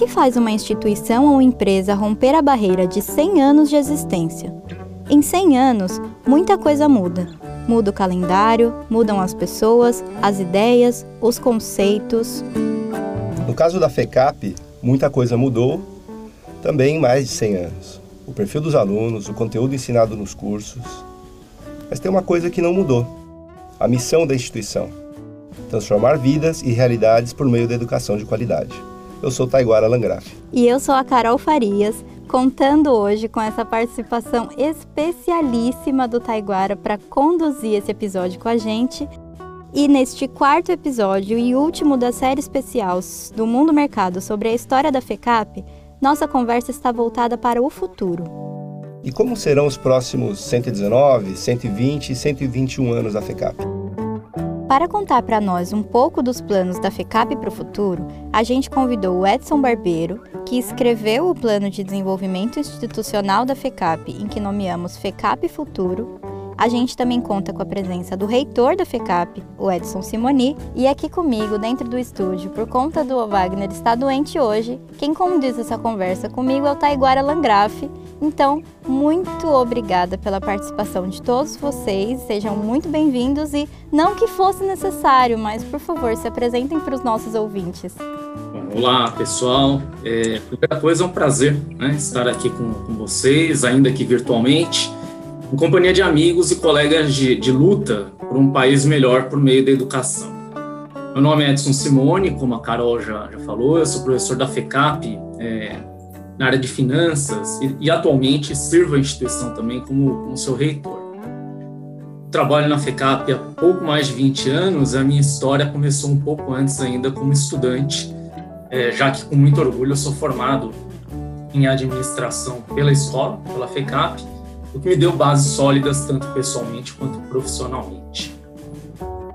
que faz uma instituição ou empresa romper a barreira de 100 anos de existência? Em 100 anos, muita coisa muda. Muda o calendário, mudam as pessoas, as ideias, os conceitos. No caso da FECAP, muita coisa mudou, também em mais de 100 anos. O perfil dos alunos, o conteúdo ensinado nos cursos. Mas tem uma coisa que não mudou: a missão da instituição transformar vidas e realidades por meio da educação de qualidade. Eu sou Taiguara Langraf. E eu sou a Carol Farias, contando hoje com essa participação especialíssima do Taiguara para conduzir esse episódio com a gente. E neste quarto episódio e último da série especial do Mundo Mercado sobre a história da FECAP, nossa conversa está voltada para o futuro. E como serão os próximos 119, 120 e 121 anos da FECAP? Para contar para nós um pouco dos planos da FECAP para o futuro, a gente convidou o Edson Barbeiro, que escreveu o Plano de Desenvolvimento Institucional da FECAP, em que nomeamos FECAP Futuro. A gente também conta com a presença do reitor da FECAP, o Edson Simoni, e aqui comigo, dentro do estúdio, por conta do Wagner estar doente hoje, quem condiz essa conversa comigo é o Taiguara Langraf, então, muito obrigada pela participação de todos vocês, sejam muito bem-vindos e não que fosse necessário, mas por favor, se apresentem para os nossos ouvintes. Olá, pessoal. É, primeira coisa, é um prazer né, estar aqui com, com, vocês, ainda que virtualmente, em companhia de amigos e colegas de, de luta por um país melhor por meio da educação. Meu nome é Edson Simone, como a Carol já, já falou, eu sou professor da FECAP, é, na área de finanças e, e atualmente sirvo a instituição também como, como seu reitor. Trabalho na FECAP há pouco mais de 20 anos, a minha história começou um pouco antes ainda como estudante, é, já que com muito orgulho eu sou formado em administração pela escola, pela FECAP, o que me deu bases sólidas tanto pessoalmente quanto profissionalmente.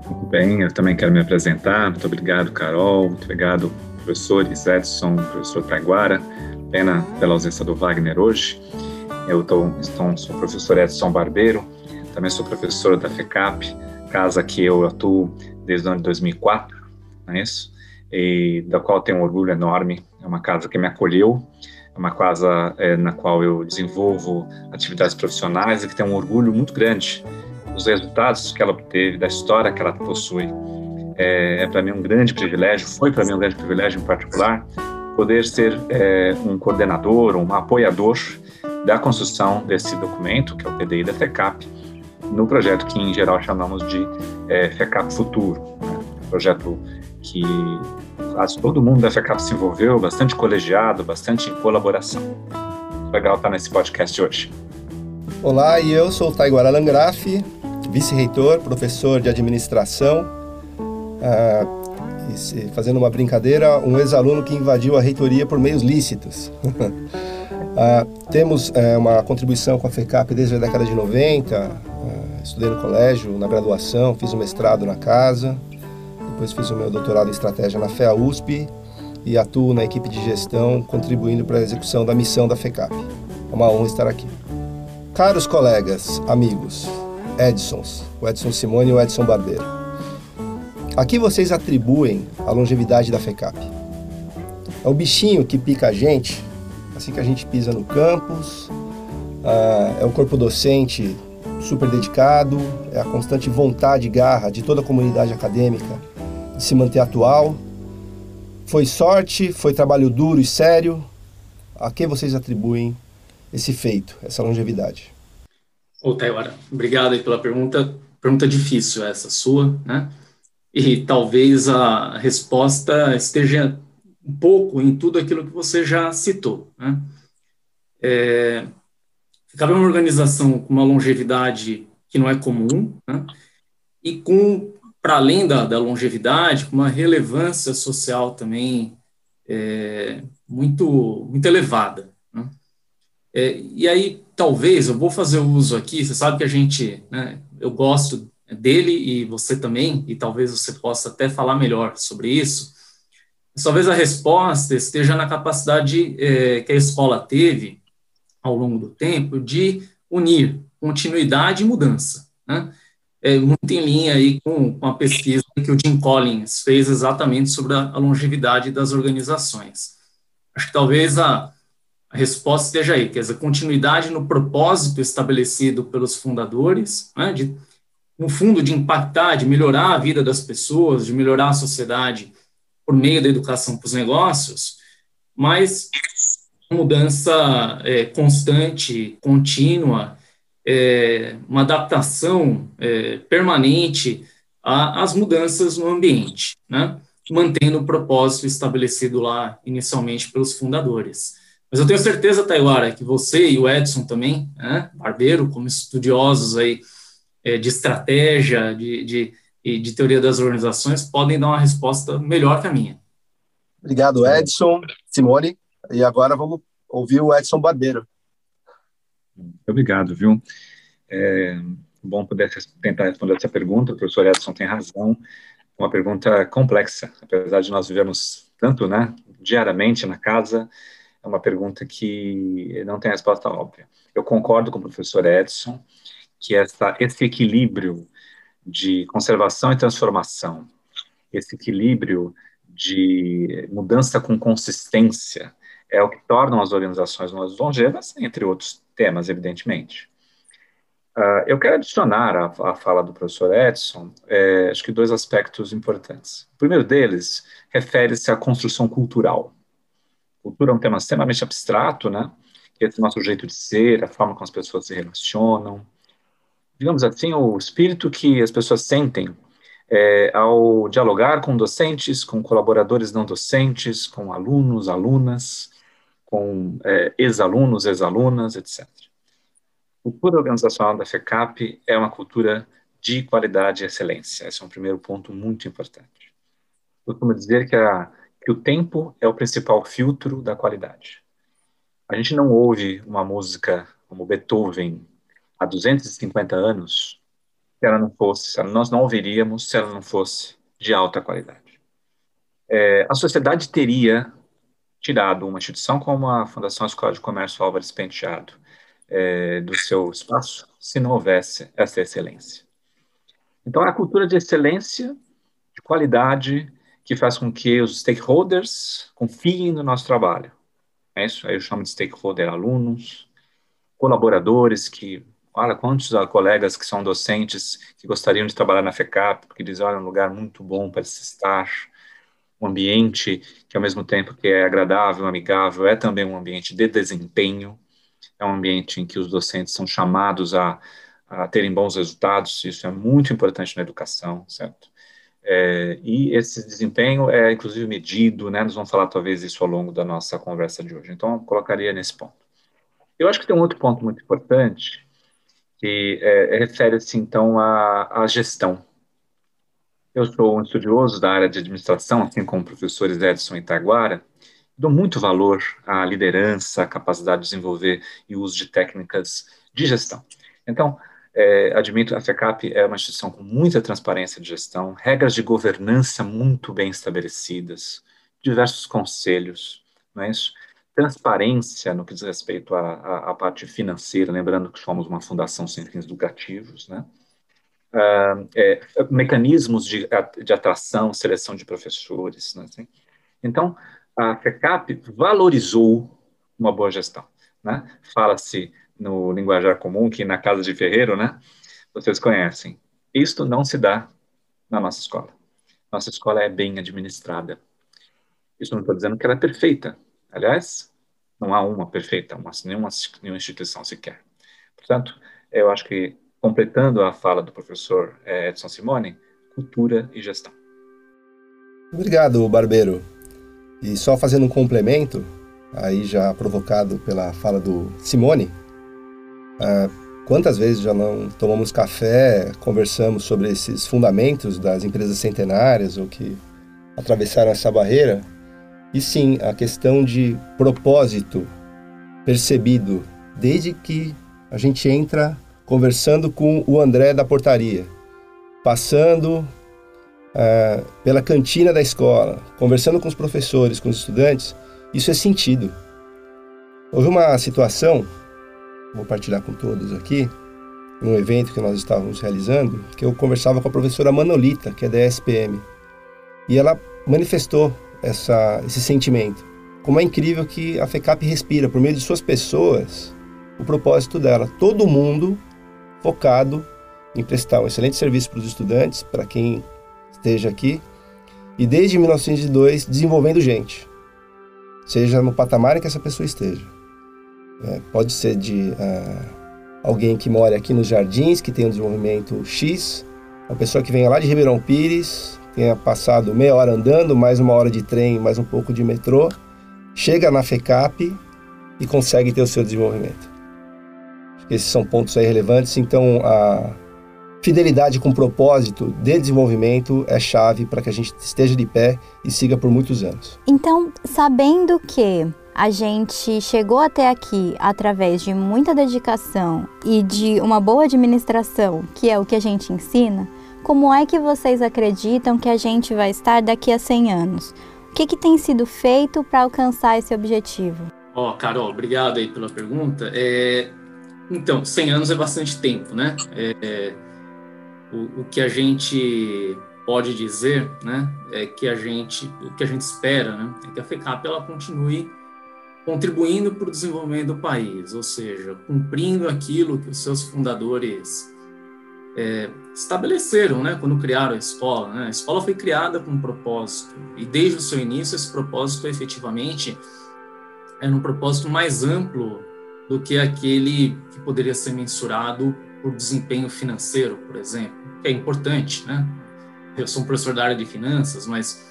Muito bem, eu também quero me apresentar. Muito obrigado, Carol. Muito obrigado, professores Edson, professor Taiguara pena pela ausência do Wagner hoje. Eu tô, estou, sou professor Edson Barbeiro, também sou professor da FECAP, casa que eu atuo desde o ano de 2004, não é isso? E da qual tenho um orgulho enorme. É uma casa que me acolheu, é uma casa é, na qual eu desenvolvo atividades profissionais e que tem um orgulho muito grande dos resultados que ela obteve, da história que ela possui. É, é para mim um grande privilégio, foi para mim um grande privilégio em particular, poder ser é, um coordenador, um apoiador da construção desse documento, que é o PDI da FECAP, no projeto que em geral chamamos de é, FECAP Futuro, né? projeto que quase todo mundo da FECAP se envolveu, bastante colegiado, bastante em colaboração. Legal estar nesse podcast hoje. Olá, e eu sou o Taiguara Langraf, vice-reitor, professor de administração. Uh, fazendo uma brincadeira, um ex-aluno que invadiu a reitoria por meios lícitos. ah, temos é, uma contribuição com a FECAP desde a década de 90, ah, estudei no colégio, na graduação, fiz o um mestrado na casa, depois fiz o meu doutorado em estratégia na FEA USP e atuo na equipe de gestão, contribuindo para a execução da missão da FECAP. É uma honra estar aqui. Caros colegas, amigos, Edsons, o Edson Simone e o Edson Barbeiro. A que vocês atribuem a longevidade da FECAP? É o bichinho que pica a gente, assim que a gente pisa no campus, ah, é o corpo docente super dedicado, é a constante vontade e garra de toda a comunidade acadêmica de se manter atual. Foi sorte, foi trabalho duro e sério. A que vocês atribuem esse feito, essa longevidade? Ô, Taywara, obrigado aí pela pergunta. Pergunta difícil essa sua, né? E talvez a resposta esteja um pouco em tudo aquilo que você já citou. Né? É, cabe uma organização com uma longevidade que não é comum, né? e com, para além da, da, longevidade, com uma relevância social também é, muito, muito elevada. Né? É, e aí, talvez, eu vou fazer uso aqui, você sabe que a gente, né, eu gosto dele e você também, e talvez você possa até falar melhor sobre isso, talvez a resposta esteja na capacidade é, que a escola teve ao longo do tempo de unir continuidade e mudança, né? É muito em linha aí com, com a pesquisa que o Jim Collins fez exatamente sobre a, a longevidade das organizações. Acho que talvez a, a resposta esteja aí, quer dizer, continuidade no propósito estabelecido pelos fundadores, né, de, no fundo, de impactar, de melhorar a vida das pessoas, de melhorar a sociedade por meio da educação para os negócios, mas mudança é, constante, contínua, é, uma adaptação é, permanente às mudanças no ambiente, né? mantendo o propósito estabelecido lá inicialmente pelos fundadores. Mas eu tenho certeza, Taiwara, que você e o Edson também, né, Barbeiro, como estudiosos aí é, de estratégia, de, de, de teoria das organizações, podem dar uma resposta melhor que a minha. Obrigado, Edson, Simone. E agora vamos ouvir o Edson Barbeiro. Obrigado, viu? É bom poder tentar responder essa pergunta. O professor Edson tem razão. Uma pergunta complexa, apesar de nós vivemos tanto, né, diariamente na casa, é uma pergunta que não tem resposta óbvia. Eu concordo com o professor Edson que essa, esse equilíbrio de conservação e transformação, esse equilíbrio de mudança com consistência, é o que torna as organizações mais longevas, entre outros temas, evidentemente. Uh, eu quero adicionar à, fala do professor Edson, é, acho que dois aspectos importantes. O primeiro deles refere-se à construção cultural. Cultura é um tema extremamente abstrato, né? É o nosso jeito de ser, a forma como as pessoas se relacionam. Digamos assim, o espírito que as pessoas sentem é, ao dialogar com docentes, com colaboradores não docentes, com alunos, alunas, com é, ex-alunos, ex-alunas, etc. A cultura organizacional da FECAP é uma cultura de qualidade e excelência. Esse é um primeiro ponto muito importante. Eu costumo dizer que, a, que o tempo é o principal filtro da qualidade. A gente não ouve uma música como Beethoven há 250 anos se ela não fosse, nós não ouviríamos se ela não fosse de alta qualidade. É, a sociedade teria tirado uma instituição como a Fundação Escola de Comércio Álvares Penteado é, do seu espaço se não houvesse essa excelência. Então, é a cultura de excelência, de qualidade, que faz com que os stakeholders confiem no nosso trabalho. É isso, aí eu chamo de stakeholder alunos, colaboradores que Olha, quantos colegas que são docentes que gostariam de trabalhar na FECAP, porque dizem, olha, é um lugar muito bom para se estar, um ambiente que, ao mesmo tempo que é agradável, amigável, é também um ambiente de desempenho, é um ambiente em que os docentes são chamados a, a terem bons resultados, isso é muito importante na educação, certo? É, e esse desempenho é, inclusive, medido, né? Nós vamos falar, talvez, isso ao longo da nossa conversa de hoje. Então, eu colocaria nesse ponto. Eu acho que tem um outro ponto muito importante, que é, refere-se então à, à, gestão. Eu sou um estudioso da área de administração, assim como o professor Edson Itaguara, dou muito valor à liderança, à capacidade de desenvolver e uso de técnicas de gestão. Então, é, admito, a FECAP é uma instituição com muita transparência de gestão, regras de governança muito bem estabelecidas, diversos conselhos, não é isso? transparência no que diz respeito à, à, à, parte financeira, lembrando que somos uma fundação sem fins lucrativos, né? Uh, é, mecanismos de, de atração, seleção de professores, né? Assim. Então, a FECAP valorizou uma boa gestão, né? Fala-se no linguajar comum que na casa de ferreiro, né? Vocês conhecem. Isto não se dá na nossa escola. Nossa escola é bem administrada. Isso não estou dizendo que ela é perfeita, Aliás, não há uma perfeita, uma, nenhuma, nenhuma instituição sequer. Portanto, eu acho que, completando a fala do professor eh, Edson Simone, cultura e gestão. Obrigado, Barbeiro. E só fazendo um complemento, aí já provocado pela fala do Simone, ah, quantas vezes já não tomamos café, conversamos sobre esses fundamentos das empresas centenárias ou que atravessaram essa barreira e sim a questão de propósito percebido desde que a gente entra conversando com o André da portaria, passando uh, pela cantina da escola, conversando com os professores, com os estudantes, isso é sentido. Houve uma situação, vou partilhar com todos aqui, num evento que nós estávamos realizando, que eu conversava com a professora Manolita, que é da SPM, e ela manifestou essa, esse sentimento. como é incrível que a FECAP respira, por meio de suas pessoas, o propósito dela. Todo mundo focado em prestar um excelente serviço para os estudantes, para quem esteja aqui, e desde 1902 desenvolvendo gente, seja no patamar em que essa pessoa esteja. É, pode ser de uh, alguém que mora aqui nos jardins, que tem um desenvolvimento X, uma pessoa que venha lá de Ribeirão Pires, tenha passado meia hora andando, mais uma hora de trem, mais um pouco de metrô, chega na FECAP e consegue ter o seu desenvolvimento. Esses são pontos aí relevantes. Então, a fidelidade com propósito de desenvolvimento é chave para que a gente esteja de pé e siga por muitos anos. Então, sabendo que a gente chegou até aqui através de muita dedicação e de uma boa administração, que é o que a gente ensina, como é que vocês acreditam que a gente vai estar daqui a 100 anos? O que, que tem sido feito para alcançar esse objetivo? Ó, oh, Carol, obrigado aí pela pergunta. É, então, 100 anos é bastante tempo, né? É, o, o, que a gente pode dizer, né, é que a gente, o que a gente espera, né, é que a FECAP ela continue contribuindo para o desenvolvimento do país, ou seja, cumprindo aquilo que os seus fundadores é, estabeleceram, né, quando criaram a escola. Né? A escola foi criada com um propósito e desde o seu início esse propósito efetivamente era um propósito mais amplo do que aquele que poderia ser mensurado por desempenho financeiro, por exemplo, que é importante, né? Eu sou um professor da área de finanças, mas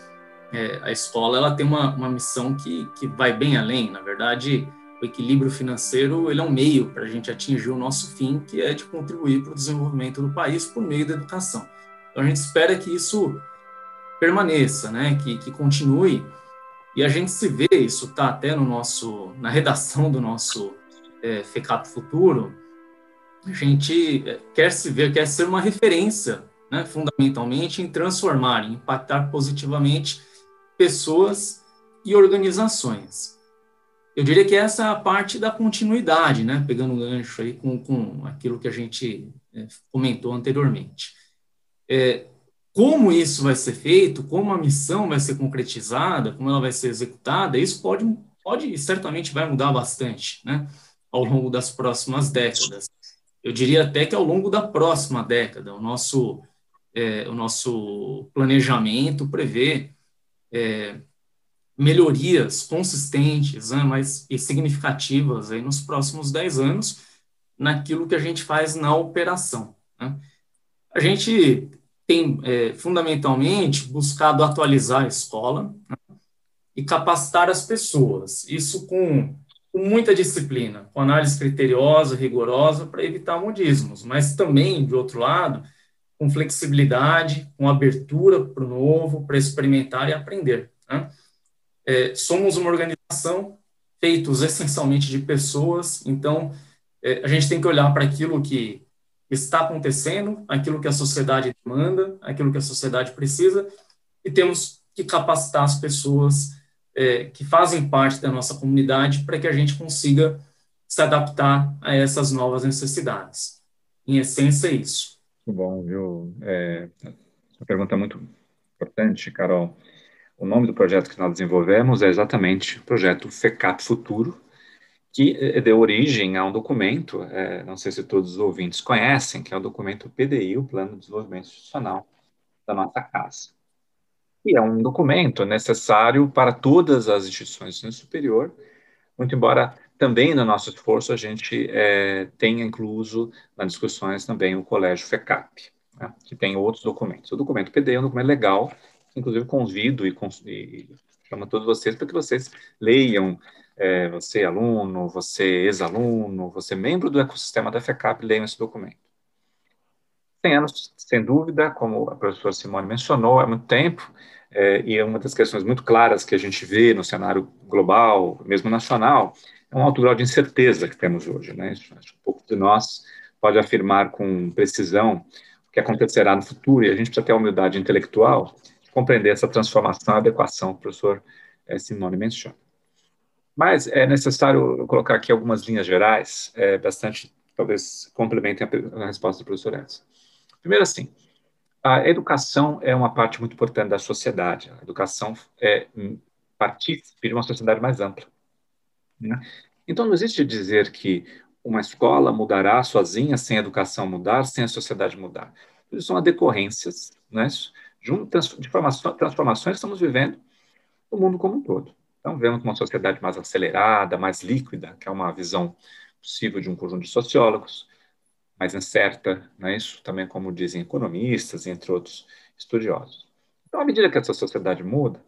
é, a escola ela tem uma, uma missão que, que vai bem além. Na verdade, o equilíbrio financeiro ele é um meio para a gente atingir o nosso fim, que é de contribuir para o desenvolvimento do país por meio da educação. Então a gente espera que isso permaneça, né? Que, que continue. E a gente se vê, isso está até no nosso, na redação do nosso é, Futuro, a gente é, quer se ver, quer ser uma referência, né, fundamentalmente, em transformar, em impactar positivamente pessoas e organizações. Eu diria que essa é a parte da continuidade, né? Pegando um gancho aí com, com aquilo que a gente é, comentou anteriormente. É, como isso vai ser feito, como a missão vai ser concretizada, como ela vai ser executada, isso pode, pode certamente vai mudar bastante, né? Ao longo das próximas décadas. Eu diria até que ao longo da próxima década, o nosso, é, o nosso planejamento prevê é, melhorias consistentes né, mas, e significativas aí nos próximos 10 anos naquilo que a gente faz na operação. Né? A gente tem, é, fundamentalmente, buscado atualizar a escola né, e capacitar as pessoas, isso com, com muita disciplina, com análise criteriosa, rigorosa, para evitar modismos, mas também, de outro lado, com flexibilidade, com abertura para o novo, para experimentar e aprender. Né? É, somos uma organização feitos essencialmente de pessoas, então é, a gente tem que olhar para aquilo que está acontecendo, aquilo que a sociedade demanda, aquilo que a sociedade precisa, e temos que capacitar as pessoas é, que fazem parte da nossa comunidade para que a gente consiga se adaptar a essas novas necessidades. Em essência, é isso. Muito bom, viu? É, uma pergunta muito importante, Carol. O nome do projeto que nós desenvolvemos é exatamente o projeto FECAP Futuro, que eh, deu origem a um documento, é, não sei se todos os ouvintes conhecem, que é o documento PDI, o Plano de Desenvolvimento Institucional da nossa casa. E é um documento necessário para todas as instituições de ensino superior, muito embora também no nosso esforço a gente é, tenha incluso nas discussões também o Colégio FECAP, né, que tem outros documentos. O documento PDI é um documento legal, inclusive convido e, e chamo todos vocês para que vocês leiam, é, você aluno, você ex-aluno, você membro do ecossistema da FECAP, leiam esse documento. 100 anos, sem dúvida, como a professora Simone mencionou, é muito tempo, é, e é uma das questões muito claras que a gente vê no cenário global, mesmo nacional, é um alto grau de incerteza que temos hoje. Né? Acho que um pouco de nós pode afirmar com precisão o que acontecerá no futuro, e a gente precisa ter a humildade intelectual compreender essa transformação, adequação que o professor é, Simone menciona. Mas é necessário colocar aqui algumas linhas gerais, é, bastante, talvez complementem a, a resposta do professor Edson. Primeiro, assim, a educação é uma parte muito importante da sociedade. A educação é partícipe de uma sociedade mais ampla. Né? Então, não existe dizer que uma escola mudará sozinha sem a educação mudar, sem a sociedade mudar. Isso são decorrências né, de transformações que estamos vivendo no mundo como um todo. Então, vemos uma sociedade mais acelerada, mais líquida, que é uma visão possível de um conjunto de sociólogos, mais incerta, né? isso também como dizem economistas, entre outros estudiosos. Então, à medida que essa sociedade muda,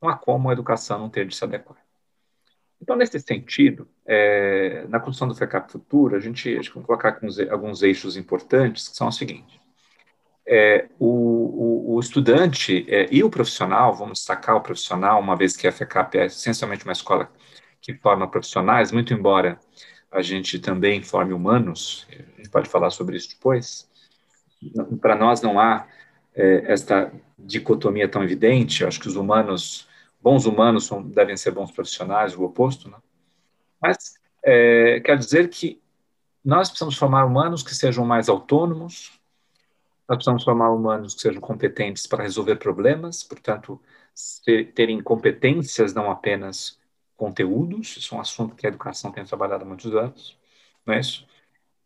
não há como a educação não ter de se adequar. Então, nesse sentido, é, na construção do FECAP Futuro, a gente, a gente vai colocar alguns, alguns eixos importantes, que são os seguintes. É, o, o, o, estudante é, e o profissional, vamos destacar o profissional, uma vez que a FECAP é essencialmente uma escola que forma profissionais, muito embora a gente também forme humanos, a gente pode falar sobre isso depois. Para nós não há é, esta dicotomia tão evidente, eu acho que os humanos bons humanos são, devem ser bons profissionais, o oposto, né? Mas é, quer dizer que nós precisamos formar humanos que sejam mais autônomos, nós precisamos formar humanos que sejam competentes para resolver problemas, portanto, terem competências, não apenas conteúdos, isso é um assunto que a educação tem trabalhado há muitos anos, não é isso?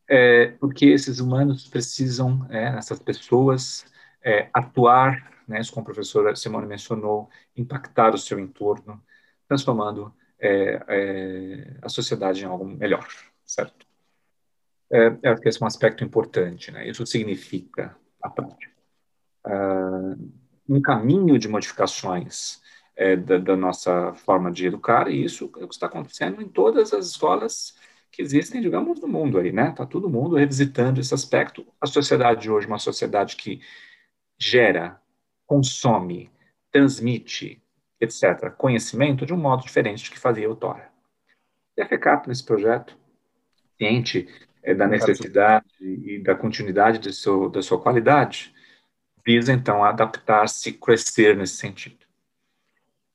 É, porque esses humanos precisam, é, essas pessoas, é, atuar né, como a professora Simone mencionou, impactar o seu entorno, transformando é, é, a sociedade em algo melhor, certo? É, acho que esse é um aspecto importante, né? Isso significa, a prática, uh, um caminho de modificações é, da, da, nossa forma de educar, e isso é o que está acontecendo em todas as escolas que existem, digamos, no mundo aí, né? Está todo mundo revisitando esse aspecto. A sociedade hoje é uma sociedade que gera consome, transmite, etc., conhecimento de um modo diferente do que fazia outrora. E a FECAP, nesse projeto, ciente é, da necessidade e da continuidade de seu, da sua qualidade, visa, então, adaptar-se, crescer nesse sentido.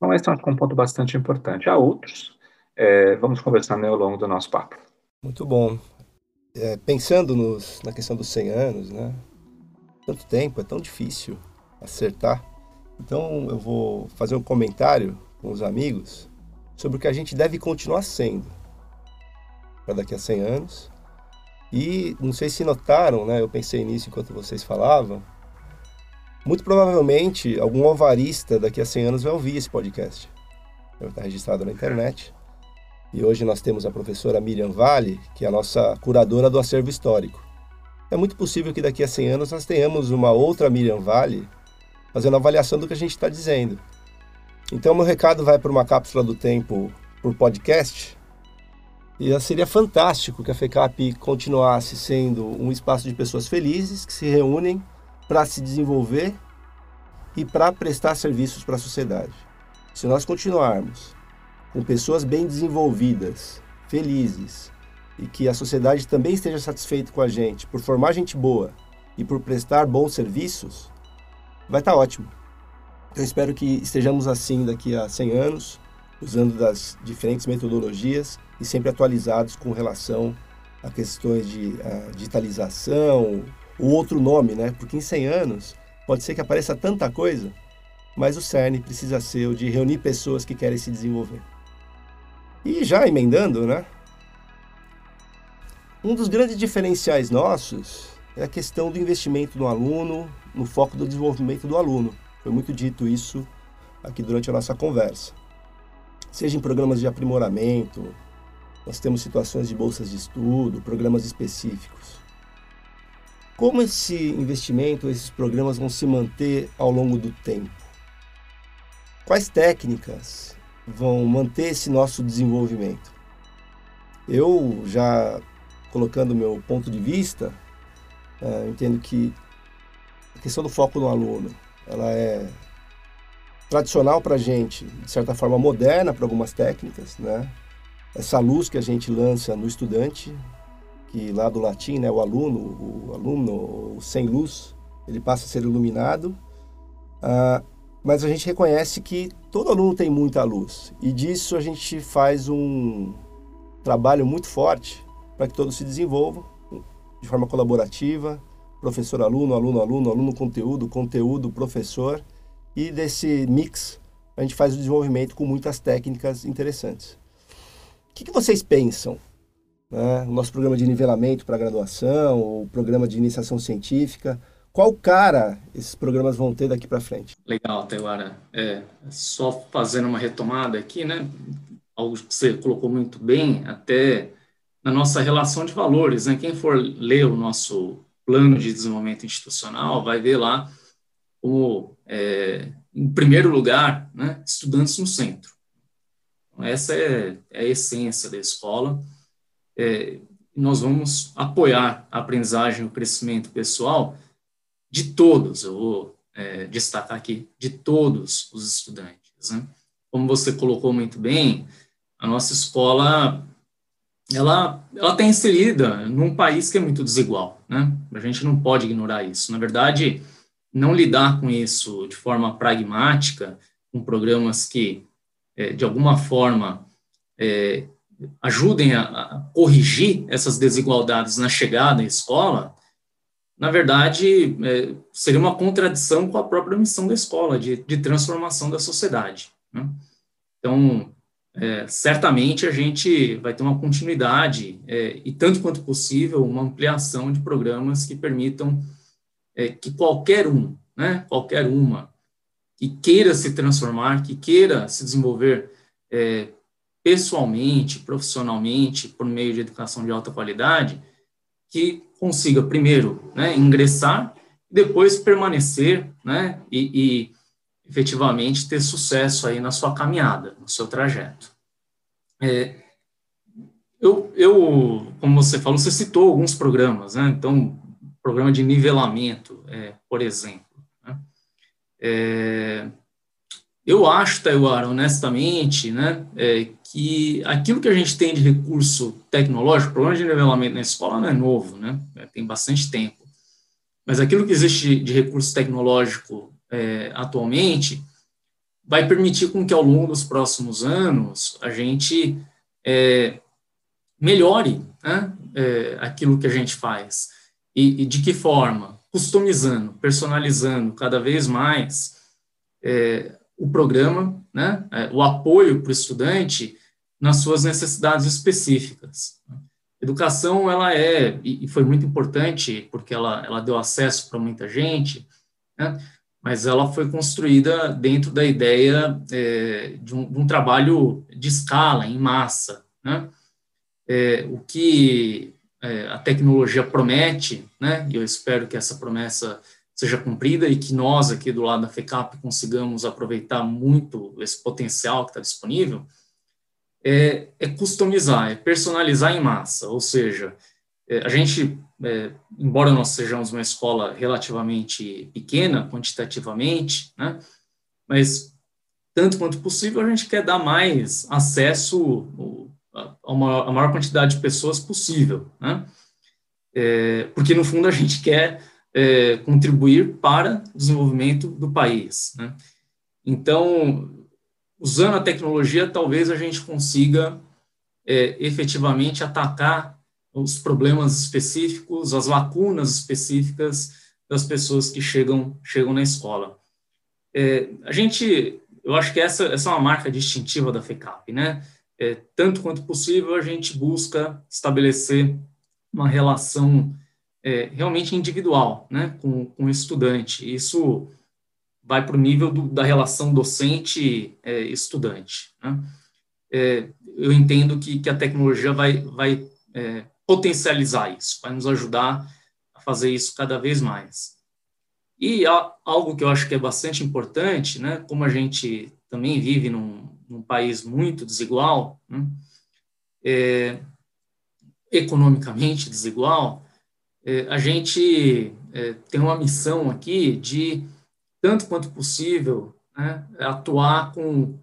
Então, esse é um ponto bastante importante. Há outros, é, vamos conversando ao longo do nosso papo. Muito bom. É, pensando nos, na questão dos 100 anos, né? Tanto tempo, é tão difícil acertar. Então eu vou fazer um comentário com os amigos sobre o que a gente deve continuar sendo para daqui a 100 anos. E não sei se notaram, né? Eu pensei nisso enquanto vocês falavam. Muito provavelmente algum alvarista daqui a 100 anos vai ouvir esse podcast. Vai estar registrado na internet. E hoje nós temos a professora Miriam Vale, que é a nossa curadora do acervo histórico. É muito possível que daqui a 100 anos nós tenhamos uma outra Miriam Vale fazendo avaliação do que a gente está dizendo. Então, meu recado vai para uma cápsula do tempo por podcast. E seria fantástico que a FECAP continuasse sendo um espaço de pessoas felizes que se reúnem para se desenvolver e para prestar serviços para a sociedade. Se nós continuarmos com pessoas bem desenvolvidas, felizes, e que a sociedade também esteja satisfeita com a gente por formar gente boa e por prestar bons serviços, vai estar tá ótimo. Então espero que estejamos assim daqui a 100 anos, usando das diferentes metodologias e sempre atualizados com relação a questões de a digitalização, o outro nome, né? Porque em 100 anos pode ser que apareça tanta coisa, mas o CERN precisa ser o de reunir pessoas que querem se desenvolver. E já emendando, né? Um dos grandes diferenciais nossos é a questão do investimento no aluno, no foco do desenvolvimento do aluno. Foi muito dito isso aqui durante a nossa conversa. Seja em programas de aprimoramento, nós temos situações de bolsas de estudo, programas específicos. Como esse investimento, esses programas vão se manter ao longo do tempo? Quais técnicas vão manter esse nosso desenvolvimento? Eu já colocando meu ponto de vista, é, entendo que a questão do foco no aluno, ela é tradicional para a gente, de certa forma moderna para algumas técnicas, né? Essa luz que a gente lança no estudante, que lá do latim, né, o aluno, o aluno, sem luz, ele passa a ser iluminado. Ah, mas a gente reconhece que todo aluno tem muita luz e disso a gente faz um trabalho muito forte para que todos se desenvolvam de forma colaborativa, professor-aluno, aluno-aluno, aluno-conteúdo, conteúdo-professor, e desse mix a gente faz o desenvolvimento com muitas técnicas interessantes. O que, que vocês pensam? Né? O nosso programa de nivelamento para graduação, o programa de iniciação científica, qual cara esses programas vão ter daqui para frente? Legal, Teuara. É, só fazendo uma retomada aqui, né? Algo que você colocou muito bem, até na nossa relação de valores, né? Quem for ler o nosso plano de desenvolvimento institucional vai ver lá como, é, em primeiro lugar, né, estudantes no centro. Então, essa é, é, a essência da escola. É, nós vamos apoiar a aprendizagem o crescimento pessoal de todos, eu vou é, destacar aqui, de todos os estudantes. Né? Como você colocou muito bem, a nossa escola ela ela está inserida num país que é muito desigual, né? A gente não pode ignorar isso. Na verdade, não lidar com isso de forma pragmática, com programas que é, de alguma forma é, ajudem a, a, corrigir essas desigualdades na chegada à escola, na verdade, é, seria uma contradição com a própria missão da escola, de, de transformação da sociedade. Né? Então, é, certamente a gente vai ter uma continuidade é, e, tanto quanto possível, uma ampliação de programas que permitam é, que qualquer um, né, qualquer uma, que queira se transformar, que queira se desenvolver é, pessoalmente, profissionalmente, por meio de educação de alta qualidade, que consiga primeiro né, ingressar, depois permanecer né, e, e efetivamente ter sucesso aí na sua caminhada, no seu trajeto. É, eu, eu, como você falou, você citou alguns programas, né? Então, programa de nivelamento, é, por exemplo. Né? É, eu acho, Taiwan, honestamente, né, é, que aquilo que a gente tem de recurso tecnológico, o programa de nivelamento na escola não é novo, né? É, tem bastante tempo. Mas aquilo que existe de recurso tecnológico é, atualmente, vai permitir com que ao longo dos próximos anos a gente é, melhore né, é, aquilo que a gente faz. E, e, de que forma? Customizando, personalizando cada vez mais é, o programa, né, é, o apoio para o estudante nas suas necessidades específicas. Educação, ela é, e foi muito importante, porque ela, ela deu acesso para muita gente, né, mas ela foi construída dentro da ideia é, de, um, de, um, trabalho de escala, em massa. Né? É, o que é, a tecnologia promete, né, e eu espero que essa promessa seja cumprida e que nós aqui do lado da FECAP consigamos aproveitar muito esse potencial que está disponível, é, é, customizar, é personalizar em massa, ou seja, é, a gente é, embora nós sejamos uma escola relativamente pequena, quantitativamente, né, mas tanto quanto possível a gente quer dar mais acesso a uma a maior quantidade de pessoas possível, né, é, porque no fundo a gente quer é, contribuir para o desenvolvimento do país, né. Então, usando a tecnologia, talvez a gente consiga é, efetivamente atacar os problemas específicos, as lacunas específicas das pessoas que chegam, chegam na escola. É, a gente, eu acho que essa, essa é uma marca distintiva da FECAP, né? É, tanto quanto possível, a gente busca estabelecer uma relação é, realmente individual né, com, com o estudante. Isso vai para o nível do, da relação docente-estudante. Né? É, eu entendo que, que a tecnologia vai, vai é, potencializar isso, vai nos ajudar a fazer isso cada vez mais. E algo que eu acho que é bastante importante, né, como a gente também vive num, num país muito desigual, né, é, economicamente desigual, é, a gente é, tem uma missão aqui de, tanto quanto possível, né, atuar com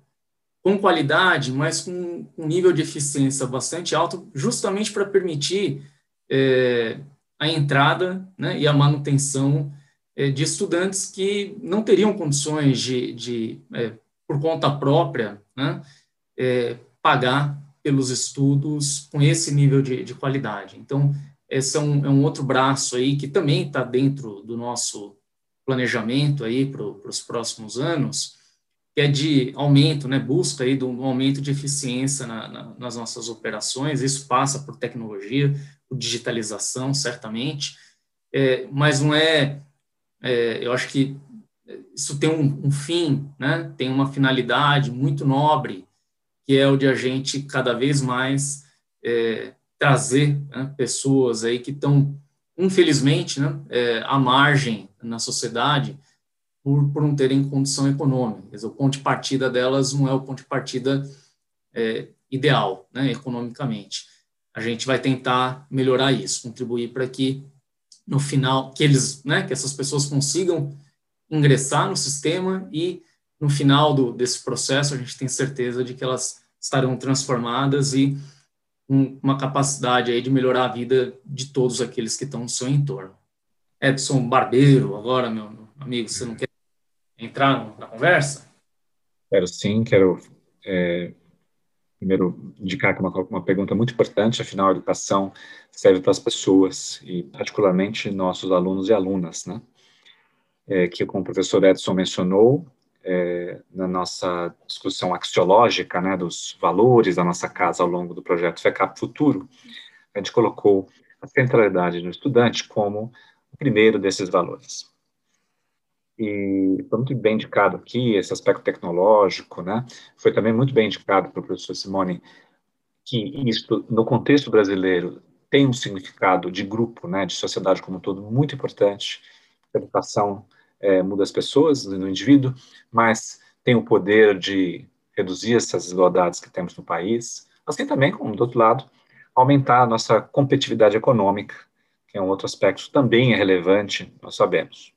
com qualidade, mas com um nível de eficiência bastante alto, justamente para permitir é, a entrada né, e a manutenção é, de estudantes que não teriam condições de, de é, por conta própria, né, é, pagar pelos estudos com esse nível de, de qualidade. Então, esse é um, é um, outro braço aí que também está dentro do nosso planejamento aí para os próximos anos, que é de aumento, né, busca aí do, do aumento de eficiência na, na, nas nossas operações, isso passa por tecnologia, por digitalização, certamente, é, mas não é, é, eu acho que isso tem um, um, fim, né, tem uma finalidade muito nobre, que é o de a gente cada vez mais é, trazer né, pessoas aí que estão, infelizmente, né, é, à margem na sociedade, por, por não terem condição econômica. O ponto de partida delas não é o ponto de partida é, ideal, né, economicamente. A gente vai tentar melhorar isso, contribuir para que no final que eles, né, que essas pessoas consigam ingressar no sistema e no final do, desse processo a gente tem certeza de que elas estarão transformadas e com uma capacidade aí de melhorar a vida de todos aqueles que estão no seu entorno. Edson Barbeiro, agora, meu amigo, você não quer entrar na conversa? Quero sim, quero é, primeiro indicar que é uma, uma pergunta muito importante, afinal a educação serve para as pessoas e particularmente nossos alunos e alunas, né? É, que como o professor Edson mencionou, é, na nossa discussão axiológica, né, dos valores da nossa casa ao longo do projeto FECAP Futuro, a gente colocou a centralidade do estudante como o primeiro desses valores e foi muito bem indicado aqui esse aspecto tecnológico, né? Foi também muito bem indicado pelo professor Simone que isso, no contexto brasileiro, tem um significado de grupo, né, de sociedade como um todo, muito importante. Educação é, muda as pessoas, no indivíduo, mas tem o poder de reduzir essas desigualdades que temos no país, assim também, como do outro lado, aumentar a nossa competitividade econômica, que é um outro aspecto também é relevante, nós sabemos.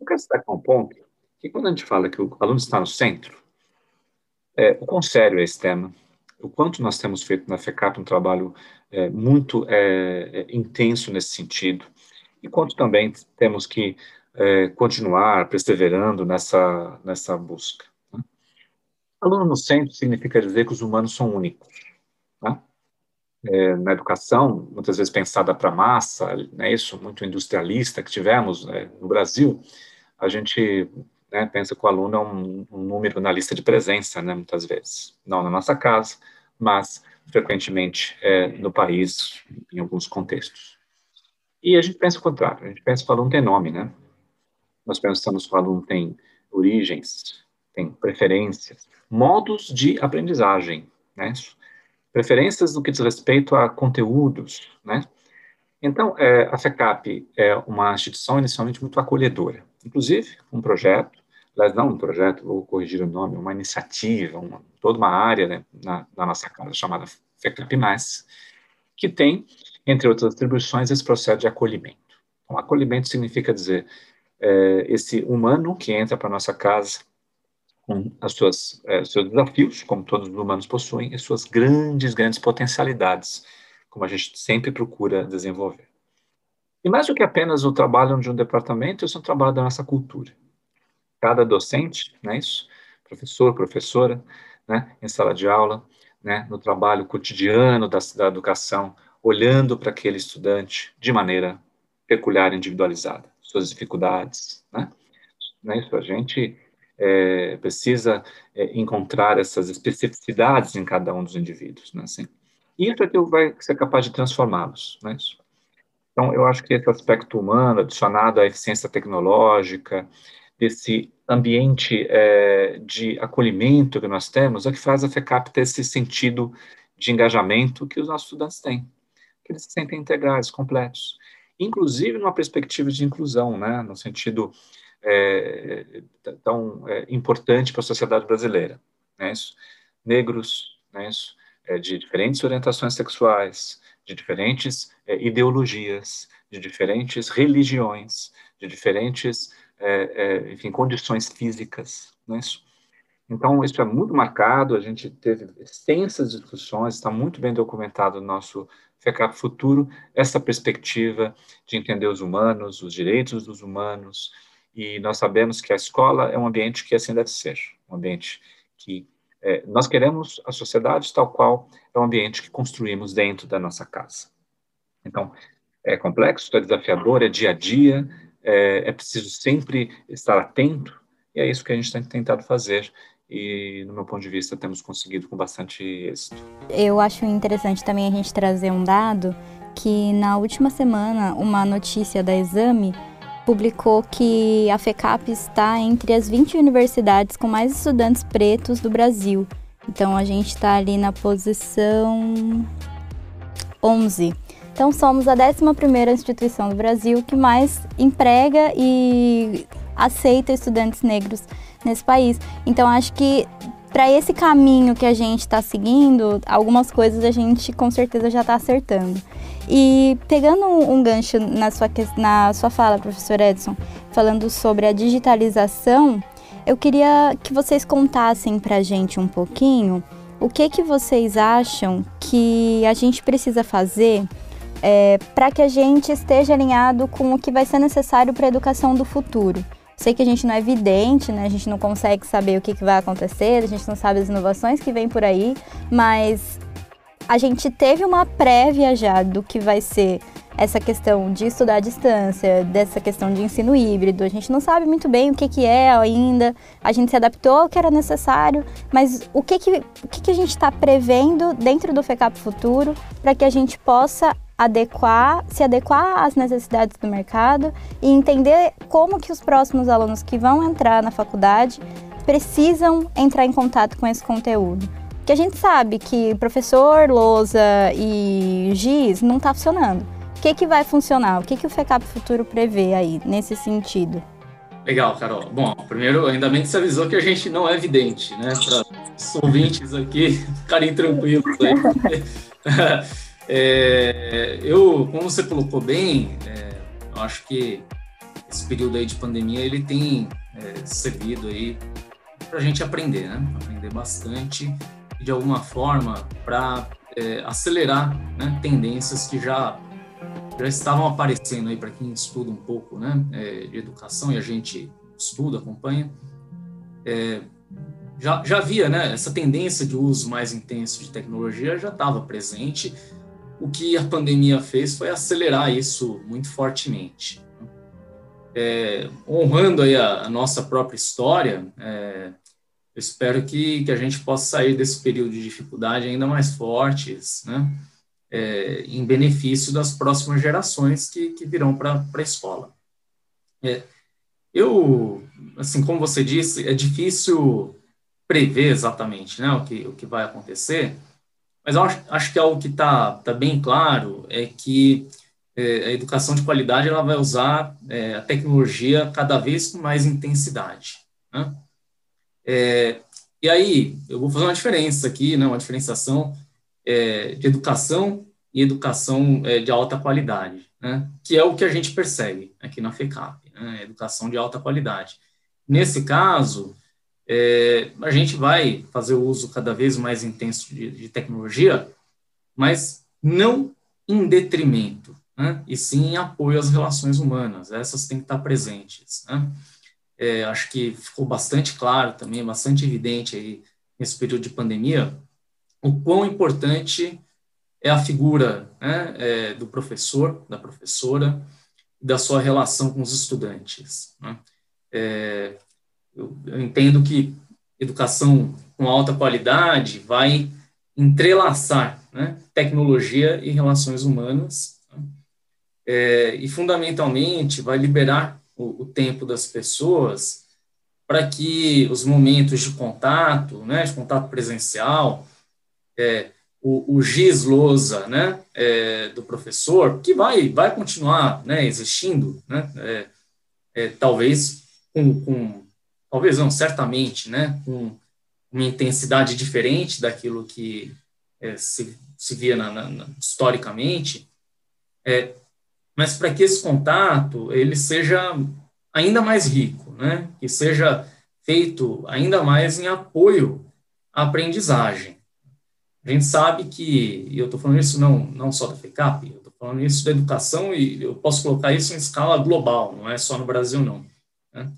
Eu quero destacar um ponto, que quando a gente fala que o aluno está no centro, é, o quão sério é esse tema, o quanto nós temos feito na FECAP um trabalho é, muito é, é, intenso nesse sentido, e quanto também temos que é, continuar perseverando nessa, nessa busca. Né? Aluno no centro significa dizer que os humanos são únicos. Né? É, na educação, muitas vezes pensada para massa, né, isso muito industrialista que tivemos né, no Brasil, a gente né, pensa que o aluno é um, um, número na lista de presença, né, muitas vezes. Não na nossa casa, mas frequentemente é, no país, em alguns contextos. E a gente pensa o contrário, a gente pensa que o aluno tem nome, né? Nós pensamos que o aluno tem origens, tem preferências, modos de aprendizagem, né? Preferências no que diz respeito a conteúdos, né? Então, é, a FECAP é uma instituição inicialmente muito acolhedora. Inclusive, um projeto, aliás, não um projeto, vou corrigir o nome, uma iniciativa, uma, toda uma área né, na, na, nossa casa chamada FECAP+, que tem, entre outras atribuições, esse processo de acolhimento. Então, acolhimento significa dizer é, esse humano que entra para nossa casa com as suas é, seus desafios, como todos os humanos possuem, e suas grandes, grandes potencialidades, como a gente sempre procura desenvolver. E mais do que apenas o trabalho de um departamento, isso é um trabalho da nossa cultura. Cada docente, né, isso, professor, professora, né, em sala de aula, né, no trabalho cotidiano da, da educação, olhando para aquele estudante de maneira peculiar, individualizada, suas dificuldades, né? né isso a gente é, precisa é, encontrar essas especificidades em cada um dos indivíduos, né? Assim, isso é que vai ser capaz de transformá-los, né? Isso. Então, eu acho que esse aspecto humano, adicionado à eficiência tecnológica, desse ambiente é, de acolhimento que nós temos, é que faz a FECAP ter esse sentido de engajamento que os nossos estudantes têm, que eles se sentem integrais, completos, inclusive numa perspectiva de inclusão, né, no sentido é, tão é, importante para a sociedade brasileira, né, isso, negros, né, isso, é, de diferentes orientações sexuais, de diferentes é, ideologias, de diferentes religiões, de diferentes, é, é, enfim, condições físicas, não é isso? Então, isso é muito marcado, a gente teve extensas discussões, está muito bem documentado no nosso FECAP Futuro, essa perspectiva de entender os humanos, os direitos dos humanos, e nós sabemos que a escola é um ambiente que assim deve ser, um ambiente que é, nós queremos a sociedade tal qual é o ambiente que construímos dentro da nossa casa. Então, é complexo, é desafiador, é dia a dia, é, é preciso sempre estar atento e é isso que a gente tem tentado fazer e, no meu ponto de vista, temos conseguido com bastante êxito. Eu acho interessante também a gente trazer um dado que na última semana uma notícia da Exame publicou que a FECAP está entre as 20 universidades com mais estudantes pretos do Brasil. Então a gente está ali na posição 11. Então somos a 11ª instituição do Brasil que mais emprega e aceita estudantes negros nesse país. Então acho que para esse caminho que a gente está seguindo, algumas coisas a gente com certeza já está acertando. E pegando um, gancho na sua, na sua fala, professor Edson, falando sobre a digitalização, eu queria que vocês contassem para a gente um pouquinho o que, que vocês acham que a gente precisa fazer é, para que a gente esteja alinhado com o que vai ser necessário para a educação do futuro. Sei que a gente não é evidente, né? A gente não consegue saber o que, que vai acontecer, a gente não sabe as inovações que vêm por aí, mas a gente teve uma prévia já do que vai ser essa questão de estudar à distância, dessa questão de ensino híbrido. A gente não sabe muito bem o que, que é ainda, a gente se adaptou ao que era necessário, mas o que, que, o que, que a gente está prevendo dentro do FECAP Futuro para que a gente possa adequar, se adequar às necessidades do mercado e entender como que os próximos alunos que vão entrar na faculdade precisam entrar em contato com esse conteúdo. Porque a gente sabe que professor, lousa e giz não está funcionando. O que, que vai funcionar? O que, que o FECAP Futuro prevê aí, nesse sentido? Legal, Carol. Bom, primeiro, ainda bem que você avisou que a gente não é vidente, né? Para os ouvintes aqui ficarem tranquilos aí. É, eu, como você colocou bem, é, eu acho que esse período aí de pandemia ele tem é, servido aí para a gente aprender, né? Aprender bastante e de alguma forma para é, acelerar né, tendências que já já estavam aparecendo aí para quem estuda um pouco, né, é, de educação e a gente estuda, acompanha. É, já, já havia, né, essa tendência de uso mais intenso de tecnologia já estava presente o que a pandemia fez foi acelerar isso muito fortemente. É, honrando aí a, a, nossa própria história, é, eu espero que, que a gente possa sair desse período de dificuldade ainda mais fortes, né? É, em benefício das próximas gerações que, que virão para a escola. É, eu, assim, como você disse, é difícil prever exatamente né, o, que, o que vai acontecer, mas acho, acho que algo que está tá bem claro é que é, a educação de qualidade ela vai usar é, a tecnologia cada vez com mais intensidade. Né? É, e aí, eu vou fazer uma diferença aqui, né, uma diferenciação é, de educação e educação é, de alta qualidade, né, que é o que a gente persegue aqui na FECAP, né, educação de alta qualidade. Nesse caso, é, a gente vai fazer o uso cada vez mais intenso de, de tecnologia, mas não em detrimento, né? e sim em apoio às relações humanas. Essas têm que estar presentes. Né? É, acho que ficou bastante claro também, bastante evidente aí nesse período de pandemia, o quão importante é a figura né, é, do professor, da professora, da sua relação com os estudantes. Né? É, eu, eu entendo que educação com alta qualidade vai entrelaçar né, tecnologia e relações humanas né, é, e fundamentalmente vai liberar o, o tempo das pessoas para que os momentos de contato, né, de contato presencial, é, o, o giz lousa né, é, do professor, que vai, vai continuar né, existindo, né, é, é, talvez com, com talvez não, certamente, né, com uma intensidade diferente daquilo que é, se, se via na, na, historicamente, é, mas para que esse contato ele seja ainda mais rico, né, que seja feito ainda mais em apoio à aprendizagem. A gente sabe que, e eu estou falando isso não, não só da FECAP, eu estou falando isso da educação e eu posso colocar isso em escala global, não é só no Brasil, não. Né?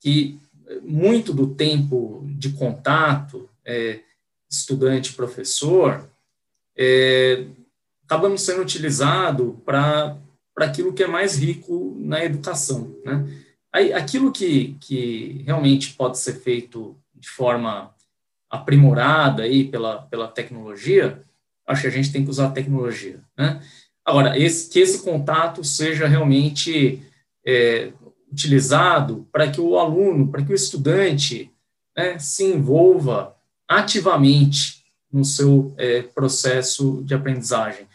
Que muito do tempo de contato é, estudante-professor é, acaba sendo utilizado para aquilo que é mais rico na educação, né? aí, aquilo que, que realmente pode ser feito de forma aprimorada aí pela, pela tecnologia, acho que a gente tem que usar a tecnologia. Né? Agora, esse, que esse contato seja realmente é, utilizado para que o aluno, para que o estudante né, se envolva ativamente no seu é, processo de aprendizagem,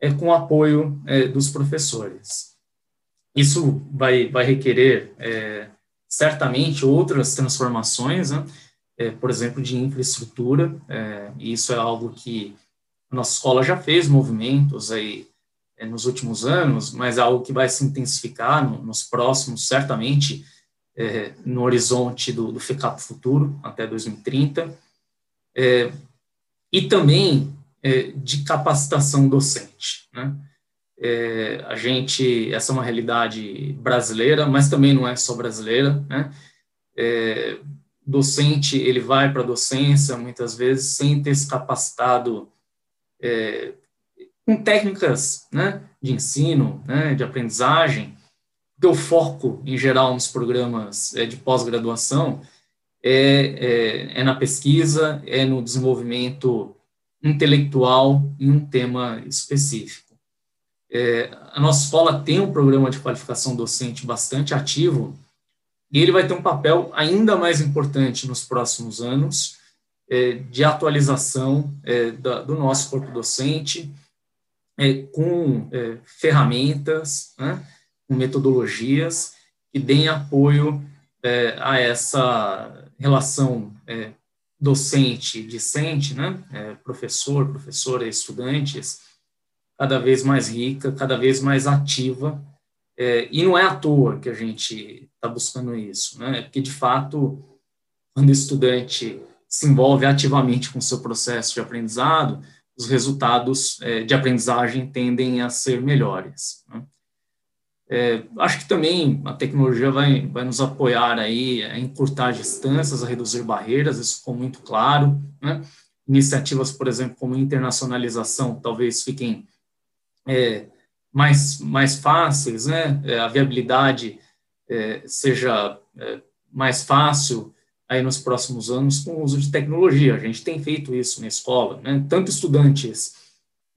é, com o apoio é, dos professores. Isso vai, vai requerer, é, certamente, outras transformações, né? É, por exemplo, de infraestrutura, é, e isso é algo que a nossa escola já fez movimentos aí nos últimos anos, mas é algo que vai se intensificar no, nos próximos, certamente, é, no horizonte do, do FECAP Futuro, até 2030, é, e também é, de capacitação docente. Né? É, a gente, essa é uma realidade brasileira, mas também não é só brasileira, né? É, docente, ele vai para a docência, muitas vezes, sem ter se capacitado é, com técnicas né, de ensino, né, de aprendizagem, porque o foco, em geral, nos programas é, de pós-graduação é, é, é, na pesquisa, é no desenvolvimento intelectual em um tema específico. É, a nossa escola tem um programa de qualificação docente bastante ativo, e ele vai ter um papel ainda mais importante nos próximos anos é, de atualização é, da, do nosso corpo docente, é, com é, ferramentas, né, com metodologias que deem apoio é, a essa relação é, docente-discente, né, professor, professora, estudantes, cada vez mais rica, cada vez mais ativa, é, e não é à toa que a gente está buscando isso, né? Porque, de fato, quando o estudante se envolve ativamente com o seu processo de aprendizado, os resultados é, de aprendizagem tendem a ser melhores. Né? É, acho que também a tecnologia vai, vai nos apoiar aí a encurtar distâncias, a reduzir barreiras, isso ficou muito claro. Né? Iniciativas, por exemplo, como internacionalização, talvez fiquem é, mais, mais fáceis, né? É, a viabilidade é, seja é, mais fácil aí nos próximos anos com o uso de tecnologia. A gente tem feito isso na escola, né? Tanto estudantes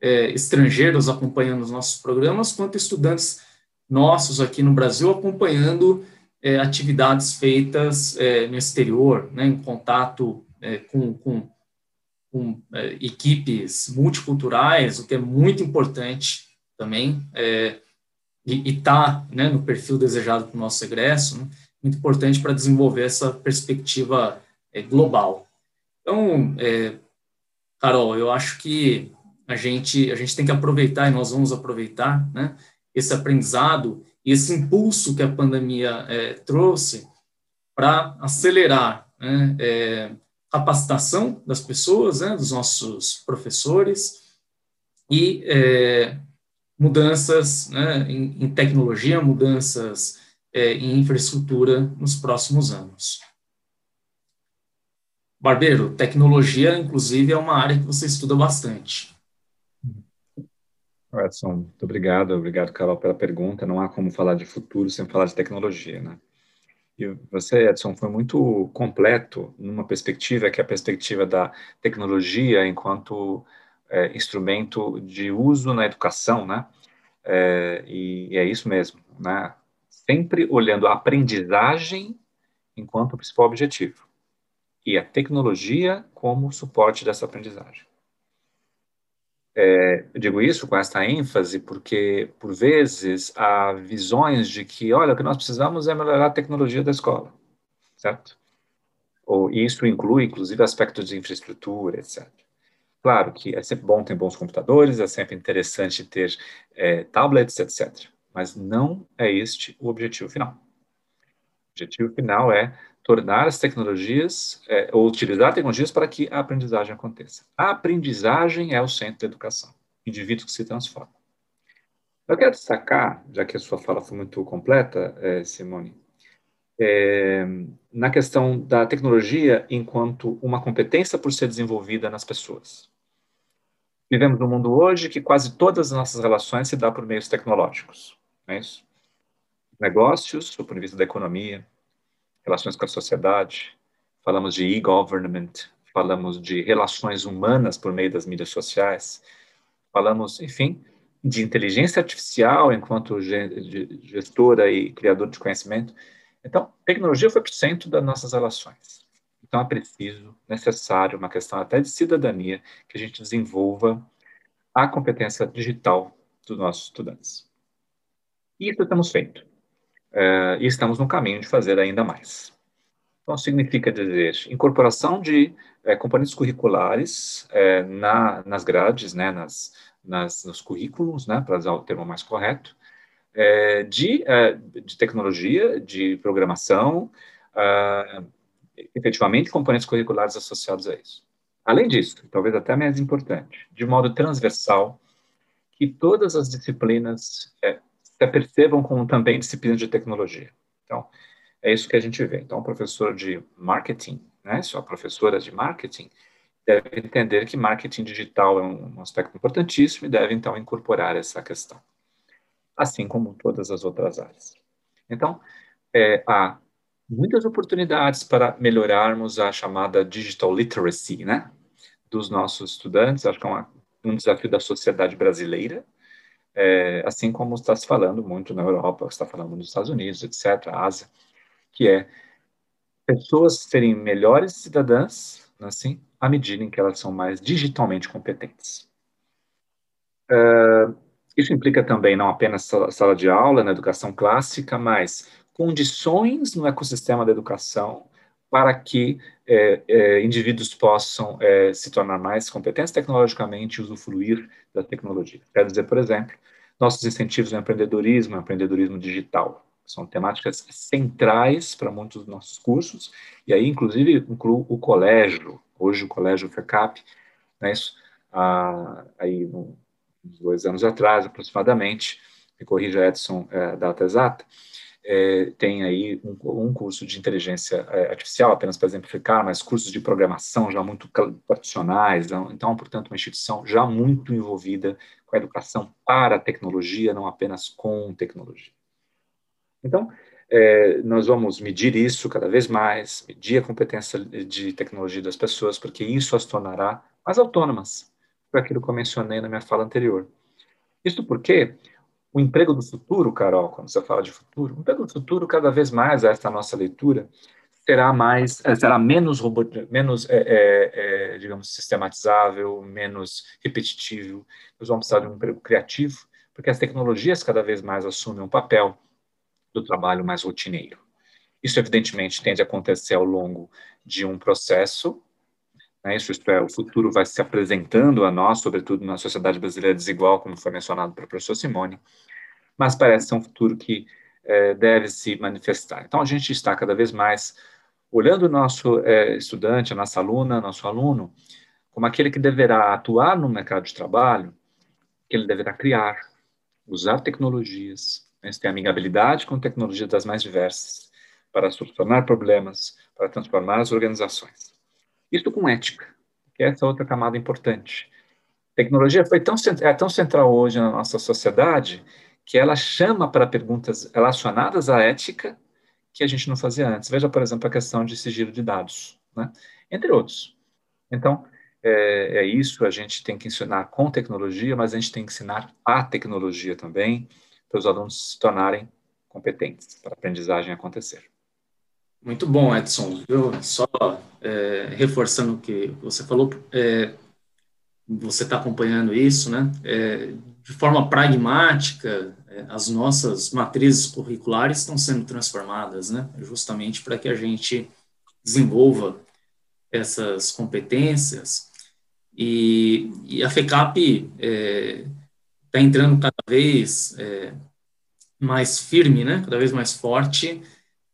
é, estrangeiros acompanhando os nossos programas, quanto estudantes nossos aqui no Brasil acompanhando é, atividades feitas é, no exterior, né? Em contato com, com, com equipes multiculturais, o que é muito importante também, é, e está né, no perfil desejado para o nosso egresso, né, muito importante para desenvolver essa perspectiva é, global. Então, é, Carol, eu acho que a gente, a gente tem que aproveitar, e nós vamos aproveitar, né, esse aprendizado e esse impulso que a pandemia é, trouxe para acelerar né, é, capacitação das pessoas, né, dos nossos professores, e é, mudanças né, em, em, tecnologia, mudanças é, em infraestrutura nos próximos anos. Barbeiro, tecnologia, inclusive, é uma área que você estuda bastante. Edson, muito obrigado. Obrigado, Carol, pela pergunta. Não há como falar de futuro sem falar de tecnologia, né? E você, Edson, foi muito completo numa perspectiva que é a perspectiva da tecnologia enquanto é, instrumento de uso na educação, né? É, e, e, é isso mesmo, né? Sempre olhando a aprendizagem enquanto principal objetivo e a tecnologia como suporte dessa aprendizagem. É, eu digo isso com esta ênfase porque, por vezes, há visões de que, olha, o que nós precisamos é melhorar a tecnologia da escola, certo? Ou isso inclui, inclusive, aspectos de infraestrutura, etc. Claro que é sempre bom ter bons computadores, é sempre interessante ter é, tablets, etc. Mas não é este o objetivo final. O objetivo final é tornar as tecnologias, é, ou utilizar tecnologias para que a aprendizagem aconteça. A aprendizagem é o centro da educação, indivíduos que se transformam. Eu quero destacar, já que a sua fala foi muito completa, é, Simone, é, na questão da tecnologia enquanto uma competência por ser desenvolvida nas pessoas. Vivemos num mundo hoje que quase todas as nossas relações se dão por meios tecnológicos, não é negócios, do ponto de vista da economia, relações com a sociedade, falamos de e-government, falamos de relações humanas por meio das mídias sociais, falamos, enfim, de inteligência artificial enquanto gestora e criador de conhecimento. Então, tecnologia foi para o centro das nossas relações. Então, é preciso, necessário, uma questão até de cidadania, que a gente desenvolva a competência digital dos nossos estudantes. E isso estamos feito. Uh, e estamos no caminho de fazer ainda mais. Então, significa dizer incorporação de é, componentes curriculares é, na, nas grades, né, nas, nas, nos currículos, né, para usar o termo mais correto, é, de, de tecnologia, de programação, efetivamente componentes curriculares associados a isso. Além disso, talvez até mais importante, de modo transversal, que todas as disciplinas é, se apercebam como também disciplinas de tecnologia. Então, é isso que a gente vê. Então, o professor de marketing, né, sua professora de marketing, deve entender que marketing digital é um aspecto importantíssimo e deve, então, incorporar essa questão, assim como todas as outras áreas. Então, é, há muitas oportunidades para melhorarmos a chamada digital literacy, né, dos nossos estudantes. Acho que é uma, um desafio da sociedade brasileira, é, assim como está se falando muito na Europa, está falando nos Estados Unidos, etc., Ásia, que é pessoas serem melhores cidadãs, assim, à medida em que elas são mais digitalmente competentes. Uh, isso implica também não apenas sala, sala de aula na educação clássica, mas condições no ecossistema da educação para que é, é, indivíduos possam é, se tornar mais competentes tecnologicamente e usufruir da tecnologia. Quer dizer, por exemplo, nossos incentivos no empreendedorismo, empreendedorismo digital, são temáticas centrais para muitos dos nossos cursos, e aí, inclusive, incluo o colégio, hoje o colégio FECAP, né, isso, ah, aí, dois anos atrás, aproximadamente, me corrija Edson, é, data exata, é, tem aí um, um, curso de inteligência é, artificial, apenas para exemplificar, mas cursos de programação já muito tradicionais, então, então, portanto, uma instituição já muito envolvida com a educação para a tecnologia, não apenas com tecnologia. Então, é, nós vamos medir isso cada vez mais, medir a competência de tecnologia das pessoas, porque isso as tornará mais autônomas, foi aquilo que eu mencionei na minha fala anterior. Isso porque o emprego do futuro, Carol, quando você fala de futuro, o emprego do futuro, cada vez mais, esta nossa leitura, será mais, é, será menos, robô, menos é, é, digamos, sistematizável, menos repetitivo. Nós vamos precisar de um emprego criativo, porque as tecnologias cada vez mais assumem um papel do trabalho mais rotineiro. Isso, evidentemente, tende a acontecer ao longo de um processo, né? isso isto é, o futuro vai se apresentando a nós, sobretudo na sociedade brasileira desigual, como foi mencionado pela professora Simone, mas parece ser um futuro que é, deve se manifestar. Então, a gente está cada vez mais olhando o nosso é, estudante, a nossa aluna, nosso aluno, como aquele que deverá atuar no mercado de trabalho, que ele deverá criar, usar tecnologias, né, ter amigabilidade com tecnologias das mais diversas, para solucionar problemas, para transformar as organizações. Isso com ética, que é essa outra camada importante. tecnologia foi tão, é tão central hoje na nossa sociedade que ela chama para perguntas relacionadas à ética que a gente não fazia antes. Veja, por exemplo, a questão de sigilo de dados, né? entre outros. Então, é, é, isso, a gente tem que ensinar com tecnologia, mas a gente tem que ensinar a tecnologia também, para os alunos se tornarem competentes, para a aprendizagem acontecer. Muito bom, Edson. Eu só é, reforçando o que você falou, é, você está acompanhando isso, né? É, de forma pragmática, é, as nossas matrizes curriculares estão sendo transformadas, né? Justamente para que a gente desenvolva essas competências e, e a FECAP é, está entrando cada vez é, mais firme, né, cada vez mais forte,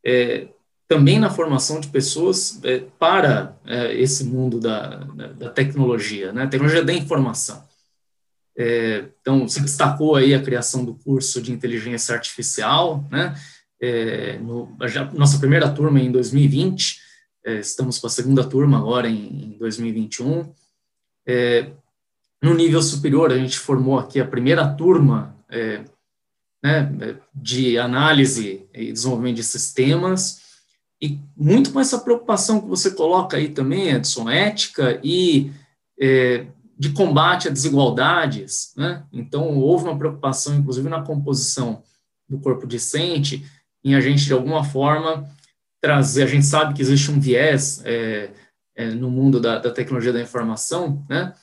é, também na formação de pessoas é, para é, esse mundo da, da, tecnologia, né, tecnologia da informação. É, então, se destacou aí a criação do curso de inteligência artificial, né, é, no, já, nossa primeira turma em 2020, estamos com a segunda turma agora em, em 2021, é, no nível superior, a gente formou aqui a primeira turma é, né, de análise e desenvolvimento de sistemas, e muito com essa preocupação que você coloca aí também, Edson, ética e é, de combate a desigualdades, né? Então, houve uma preocupação, inclusive, na composição do corpo discente, em a gente, de alguma forma, trazer, a gente sabe que existe um viés é, é, no mundo da, da, tecnologia da informação, né?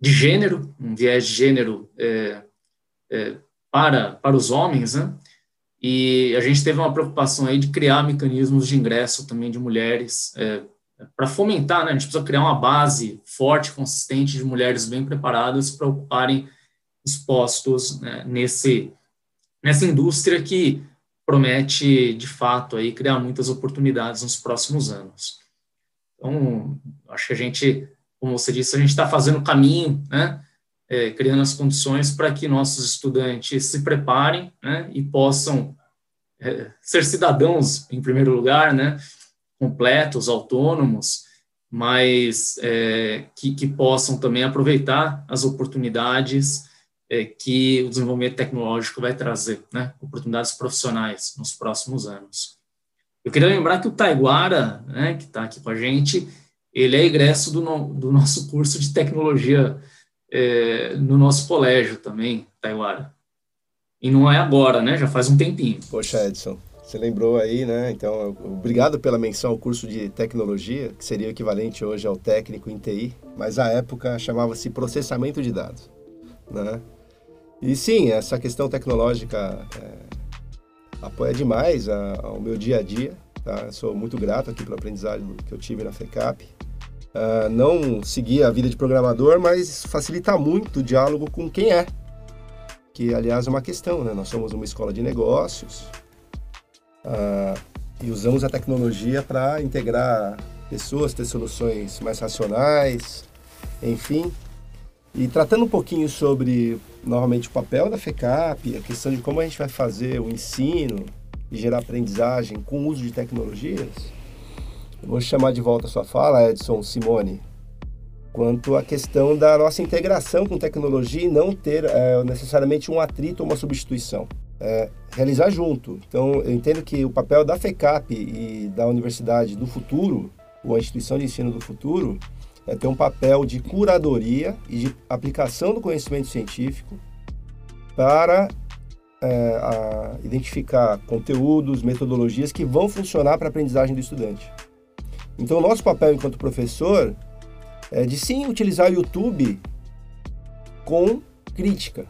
De gênero, um viés de gênero é, é para, para os homens, né? E a gente teve uma preocupação aí de criar mecanismos de ingresso também de mulheres é, para fomentar, né? A gente precisa criar uma base forte, consistente de mulheres bem preparadas para ocuparem os postos né, nesse nessa indústria que promete de fato aí criar muitas oportunidades nos próximos anos. Então, acho que a gente, como você disse, a gente está fazendo o caminho, né? É, criando as condições para que nossos estudantes se preparem né, e possam é, ser cidadãos, em primeiro lugar, né, completos, autônomos, mas é, que, que, possam também aproveitar as oportunidades é, que o desenvolvimento tecnológico vai trazer, né, oportunidades profissionais nos próximos anos. Eu queria lembrar que o Taiguara, né, que está aqui com a gente, ele é egresso do, no, do nosso curso de tecnologia é, no nosso colégio também, Taiguara. E não é agora, né? Já faz um tempinho. Poxa, Edson, você lembrou aí, né? Então, obrigado pela menção ao curso de tecnologia, que seria o equivalente hoje ao técnico em TI, mas à época chamava-se processamento de dados, né? E sim, essa questão tecnológica é, apoia demais a, ao meu dia a dia, tá? sou muito grato aqui pelo aprendizado que eu tive na FECAP. Uh, não seguir a vida de programador, mas facilita muito o diálogo com quem é, que aliás é uma questão, né? Nós somos uma escola de negócios uh, e usamos a tecnologia para integrar pessoas, ter soluções mais racionais, enfim. E tratando um pouquinho sobre, novamente, o papel da FECAP, a questão de como a gente vai fazer o ensino e gerar aprendizagem com o uso de tecnologias, eu vou chamar de volta a sua fala, Edson Simone, quanto à questão da nossa integração com tecnologia e não ter é, necessariamente um atrito ou uma substituição. É, realizar junto. Então, eu entendo que o papel da FECAP e da universidade do futuro, ou a instituição de ensino do futuro, é ter um papel de curadoria e de aplicação do conhecimento científico para é, identificar conteúdos, metodologias que vão funcionar para a aprendizagem do estudante. Então, o nosso papel enquanto professor é de sim utilizar o YouTube com crítica.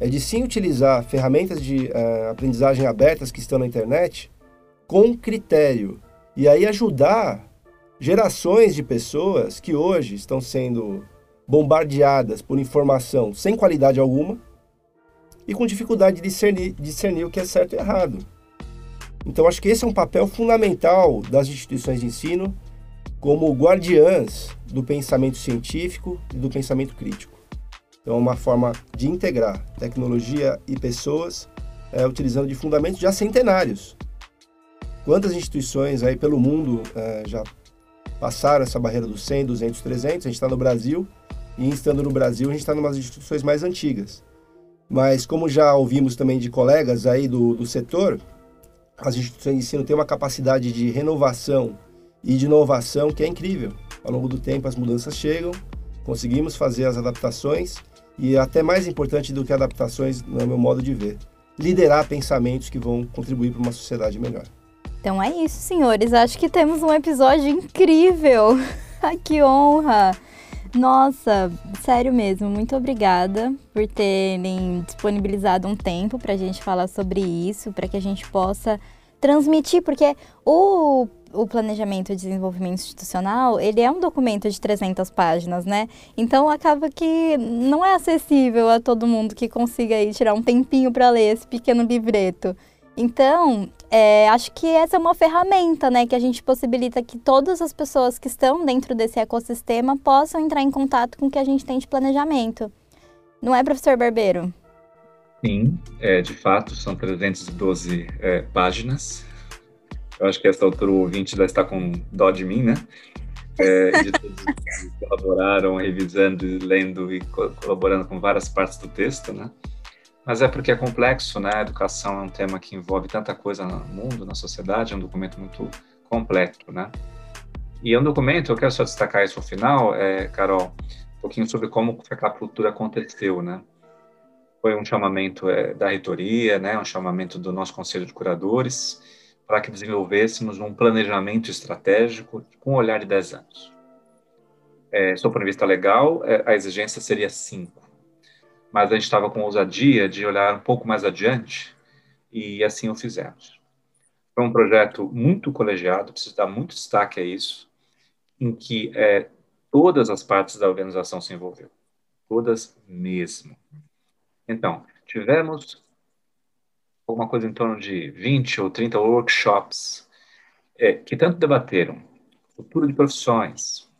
É de sim utilizar ferramentas de uh, aprendizagem abertas que estão na internet com critério. E aí ajudar gerações de pessoas que hoje estão sendo bombardeadas por informação sem qualidade alguma e com dificuldade de discernir, discernir o que é certo e errado. Então, acho que esse é um papel fundamental das instituições de ensino como guardiãs do pensamento científico e do pensamento crítico. Então, é uma forma de integrar tecnologia e pessoas é, utilizando de fundamentos já centenários. Quantas instituições aí pelo mundo é, já passaram essa barreira dos 100, 200, 300? A gente está no Brasil e, estando no Brasil, a gente está em umas instituições mais antigas. Mas, como já ouvimos também de colegas aí do, do setor, as instituições de ensino têm uma capacidade de renovação e de inovação que é incrível. Ao longo do tempo, as mudanças chegam, conseguimos fazer as adaptações e, até mais importante do que adaptações, no meu modo de ver, liderar pensamentos que vão contribuir para uma sociedade melhor. Então é isso, senhores. Acho que temos um episódio incrível. que honra! Nossa, sério mesmo, muito obrigada por terem disponibilizado um tempo para a gente falar sobre isso, para que a gente possa transmitir, porque o, o planejamento de desenvolvimento institucional, ele é um documento de 300 páginas, né? Então acaba que não é acessível a todo mundo que consiga aí tirar um tempinho para ler esse pequeno livreto. Então, é, acho que essa é uma ferramenta, né, que a gente possibilita que todas as pessoas que estão dentro desse ecossistema possam entrar em contato com o que a gente tem de planejamento. Não é, professor Barbeiro? Sim, é, de fato, são 312 é, páginas. Eu acho que essa altura o ouvinte já está com dó de mim, né? É, de todos que colaboraram, revisando, lendo e colaborando com várias partes do texto, né? Mas é porque é complexo, né? A educação é um tema que envolve tanta coisa no mundo, na sociedade, é um documento muito completo, né? E é um documento, eu quero só destacar isso no final, é, Carol, um pouquinho sobre como a cultura aconteceu, né? Foi um chamamento é, da reitoria, né? Um chamamento do nosso conselho de curadores para que desenvolvêssemos um planejamento estratégico com um olhar de 10 anos. É, do ponto de vista legal, é, a exigência seria 5 mas a gente estava com ousadia de olhar um pouco mais adiante e assim o fizemos. Foi um projeto muito colegiado, preciso dar muito destaque a isso, em que é, todas as partes da organização se envolveram, todas mesmo. Então, tivemos alguma coisa em torno de 20 ou 30 workshops é, que tanto debateram futuro de profissões,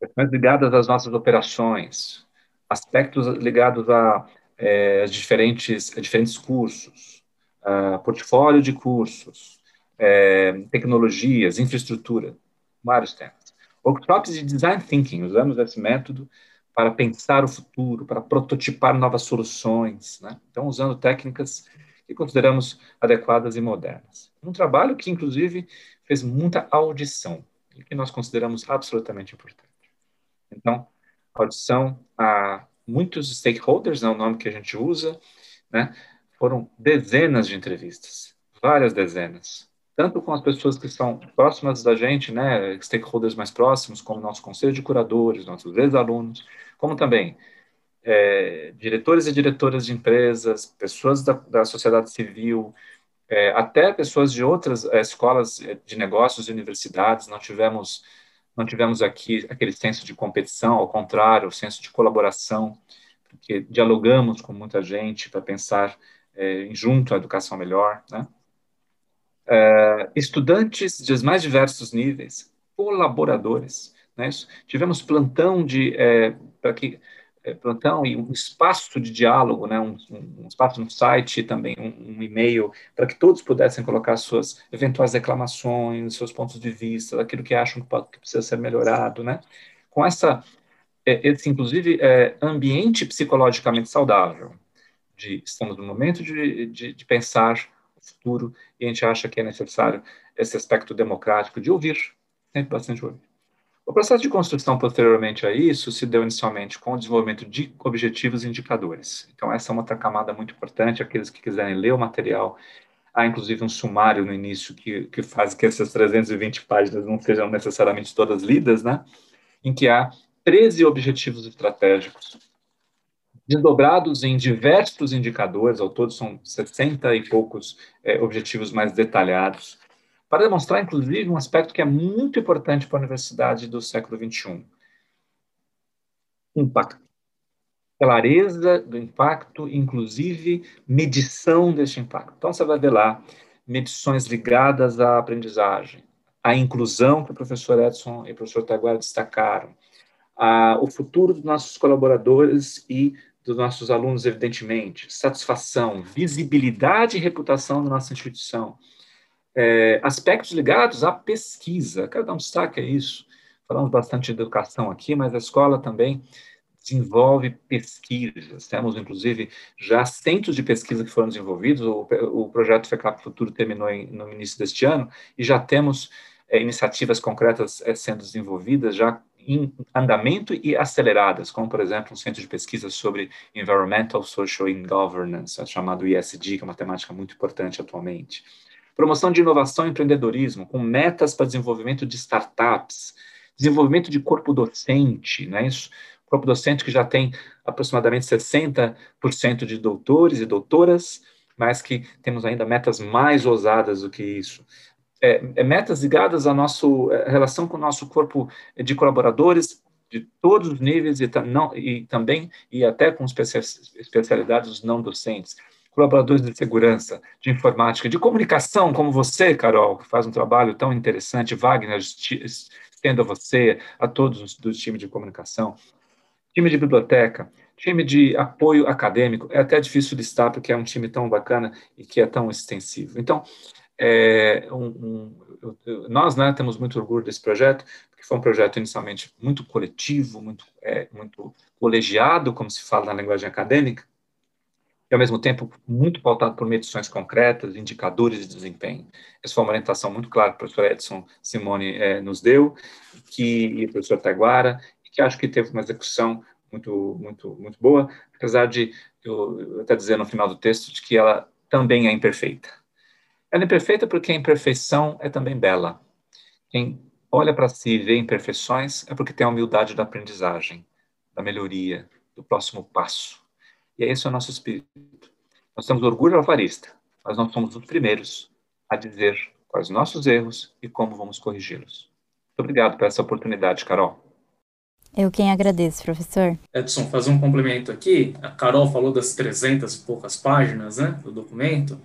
questões ligadas às nossas operações, aspectos ligados a, é, diferentes, a diferentes cursos, a portfólio de cursos, é, tecnologias, infraestrutura, vários temas. Workshops de design thinking, usamos esse método para pensar o futuro, para prototipar novas soluções, né? Então, usando técnicas que consideramos adequadas e modernas. Um trabalho que, inclusive, fez muita audição e que nós consideramos absolutamente importante. Então, audição a muitos stakeholders, é o nome que a gente usa, né? Foram dezenas de entrevistas, várias dezenas, tanto com as pessoas que são próximas da gente, né, stakeholders mais próximos, como nosso conselho de curadores, nossos ex-alunos, como também é, diretores e diretoras de empresas, pessoas da, da sociedade civil, é, até pessoas de outras é, escolas de negócios e universidades. Não tivemos não tivemos aqui aquele senso de competição, ao contrário, o senso de colaboração, porque dialogamos com muita gente para pensar é, junto a educação melhor, né? É, estudantes de mais diversos níveis, colaboradores, né? Tivemos plantão de é, para que plantão e um espaço de diálogo, né, um, um espaço no site também, um, um e-mail, para que todos pudessem colocar suas eventuais reclamações, seus pontos de vista, daquilo que acham que precisa ser melhorado, né? Com essa, é, esse, inclusive, é, ambiente psicologicamente saudável, de estamos no momento de, de, de pensar o futuro e a gente acha que é necessário esse aspecto democrático de ouvir, sempre bastante ouvir. O processo de construção posteriormente a isso se deu inicialmente com o desenvolvimento de objetivos e indicadores. Então, essa é uma outra camada muito importante. Aqueles que quiserem ler o material, há inclusive um sumário no início que, que faz que essas 320 páginas não sejam necessariamente todas lidas, né? Em que há 13 objetivos estratégicos desdobrados em diversos indicadores, ao todo são 60 e poucos é, objetivos mais detalhados, para demonstrar, inclusive, um aspecto que é muito importante para a universidade do século XXI: impacto. Clareza do impacto, inclusive medição deste impacto. Então, você vai ver lá medições ligadas à aprendizagem, à inclusão que o professor Edson e o professor Taguara destacaram, a, o futuro dos nossos colaboradores e dos nossos alunos, evidentemente, satisfação, visibilidade e reputação da nossa instituição, é, aspectos ligados à pesquisa. Quero dar um destaque a isso. Falamos bastante de educação aqui, mas a escola também desenvolve pesquisas. Temos, inclusive, já centros de pesquisa que foram desenvolvidos. O, o projeto FECAP Futuro terminou em, no início deste ano e já temos é, iniciativas concretas é, sendo desenvolvidas, já em andamento e aceleradas, como, por exemplo, um centro de pesquisa sobre Environmental, Social and Governance, chamado ISD, que é uma temática muito importante atualmente. Promoção de inovação e empreendedorismo, com metas para desenvolvimento de startups, desenvolvimento de corpo docente, não é isso? Corpo docente que já tem aproximadamente 60% de doutores e doutoras, mas que temos ainda metas mais ousadas do que isso. É, é metas ligadas à nossa é, relação com o nosso corpo de colaboradores de todos os níveis e, não, e também e até com especialidades não docentes colaboradores de segurança, de informática, de comunicação, como você, Carol, que faz um trabalho tão interessante, Wagner, estendo a você, a todos do time de comunicação, time de biblioteca, time de apoio acadêmico, é até difícil listar porque é um time tão bacana e que é tão extensivo. Então, é, um, um, nós né, temos muito orgulho desse projeto, porque foi um projeto inicialmente muito coletivo, muito, é, muito colegiado, como se fala na linguagem acadêmica, e, ao mesmo tempo, muito pautado por medições concretas, indicadores de desempenho. Essa foi uma orientação muito clara que o professor Edson Simone é, nos deu, que, e o professor Taguara, que acho que teve uma execução muito, muito, muito boa, apesar de eu até dizer no final do texto de que ela também é imperfeita. Ela é imperfeita porque a imperfeição é também bela. Quem olha para si e vê imperfeições é porque tem a humildade da aprendizagem, da melhoria, do próximo passo. E esse é o nosso espírito. Nós temos orgulho alvarista, mas nós somos os primeiros a dizer quais os nossos erros e como vamos corrigi-los. Muito obrigado por essa oportunidade, Carol. Eu quem agradeço, professor. Edson, fazer um complemento aqui. A Carol falou das 300 e poucas páginas né, do documento.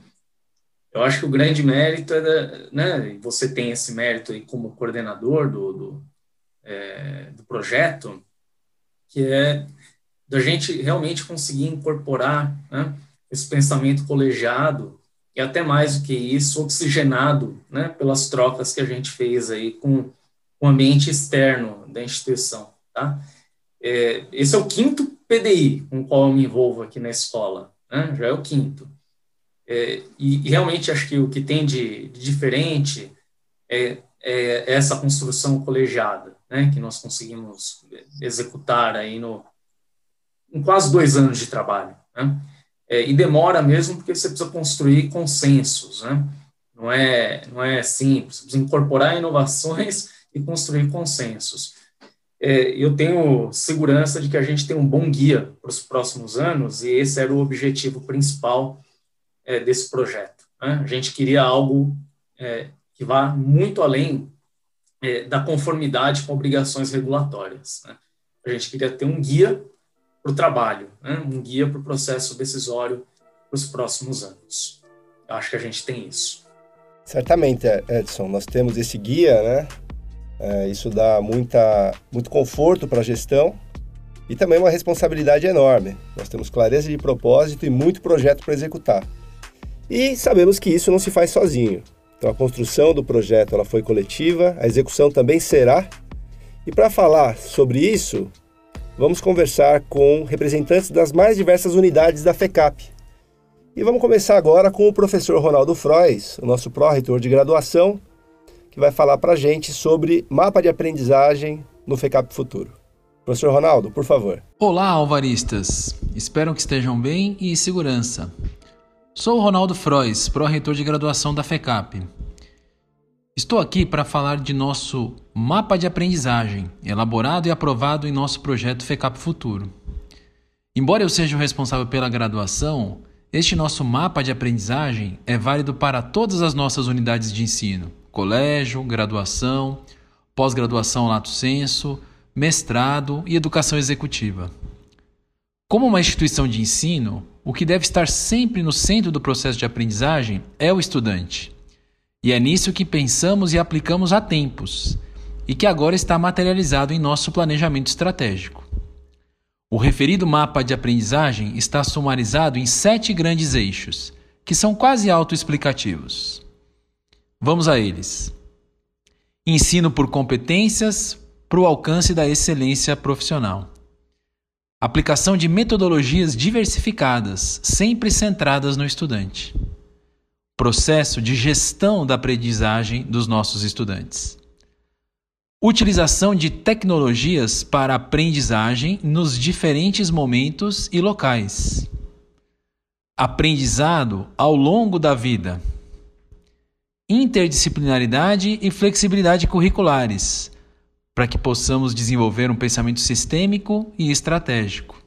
Eu acho que o grande mérito é, da, né, você tem esse mérito aí como coordenador do, do, é, do projeto, que é da gente realmente conseguir incorporar né, esse pensamento colegiado e até mais do que isso, oxigenado né, pelas trocas que a gente fez aí com o ambiente externo da instituição. Tá? É, esse é o quinto PDI com o qual eu me envolvo aqui na escola, né? já é o quinto. É, e, e, realmente acho que o que tem de, de diferente é, é, essa construção colegiada, né? que nós conseguimos executar aí no, em quase dois anos de trabalho. Né? É, e demora mesmo porque você precisa construir consensos, né? não, é, não é simples, precisa incorporar inovações e construir consensos é, eu tenho segurança de que a gente tem um bom guia para os próximos anos e esse era o objetivo principal é, desse projeto. Né? A gente queria algo é, que vá muito além é, da conformidade com obrigações regulatórias. Né? A gente queria ter um guia para o trabalho, né? um guia para o processo decisório para os próximos anos. Eu acho que a gente tem isso. Certamente, Edson, nós temos esse guia, né? É, isso dá muita, muito conforto para a gestão e também uma responsabilidade enorme. Nós temos clareza de propósito e muito projeto para executar. E sabemos que isso não se faz sozinho. Então a construção do projeto ela foi coletiva, a execução também será. E para falar sobre isso, vamos conversar com representantes das mais diversas unidades da FECAP. E vamos começar agora com o professor Ronaldo Frois, o nosso pró-reitor de graduação, que vai falar para a gente sobre mapa de aprendizagem no FECAP Futuro. Professor Ronaldo, por favor. Olá, alvaristas. Espero que estejam bem e em segurança. Sou o Ronaldo Frois, pró-reitor de graduação da FECAP. Estou aqui para falar de nosso mapa de aprendizagem, elaborado e aprovado em nosso projeto FECAP Futuro. Embora eu seja o responsável pela graduação, este nosso mapa de aprendizagem é válido para todas as nossas unidades de ensino, colégio, graduação, pós-graduação lato senso, mestrado e educação executiva. Como uma instituição de ensino, o que deve estar sempre no centro do processo de aprendizagem é o estudante. E é nisso que pensamos e aplicamos há tempos, e que agora está materializado em nosso planejamento estratégico. O referido mapa de aprendizagem está sumarizado em sete grandes eixos, que são quase autoexplicativos. Vamos a eles. Ensino por competências para o alcance da excelência profissional. Aplicação de metodologias diversificadas, sempre centradas no estudante. Processo de gestão da aprendizagem dos nossos estudantes. Utilização de tecnologias para aprendizagem nos diferentes momentos e locais. Aprendizado ao longo da vida interdisciplinaridade e flexibilidade curriculares, para que possamos desenvolver um pensamento sistêmico e estratégico.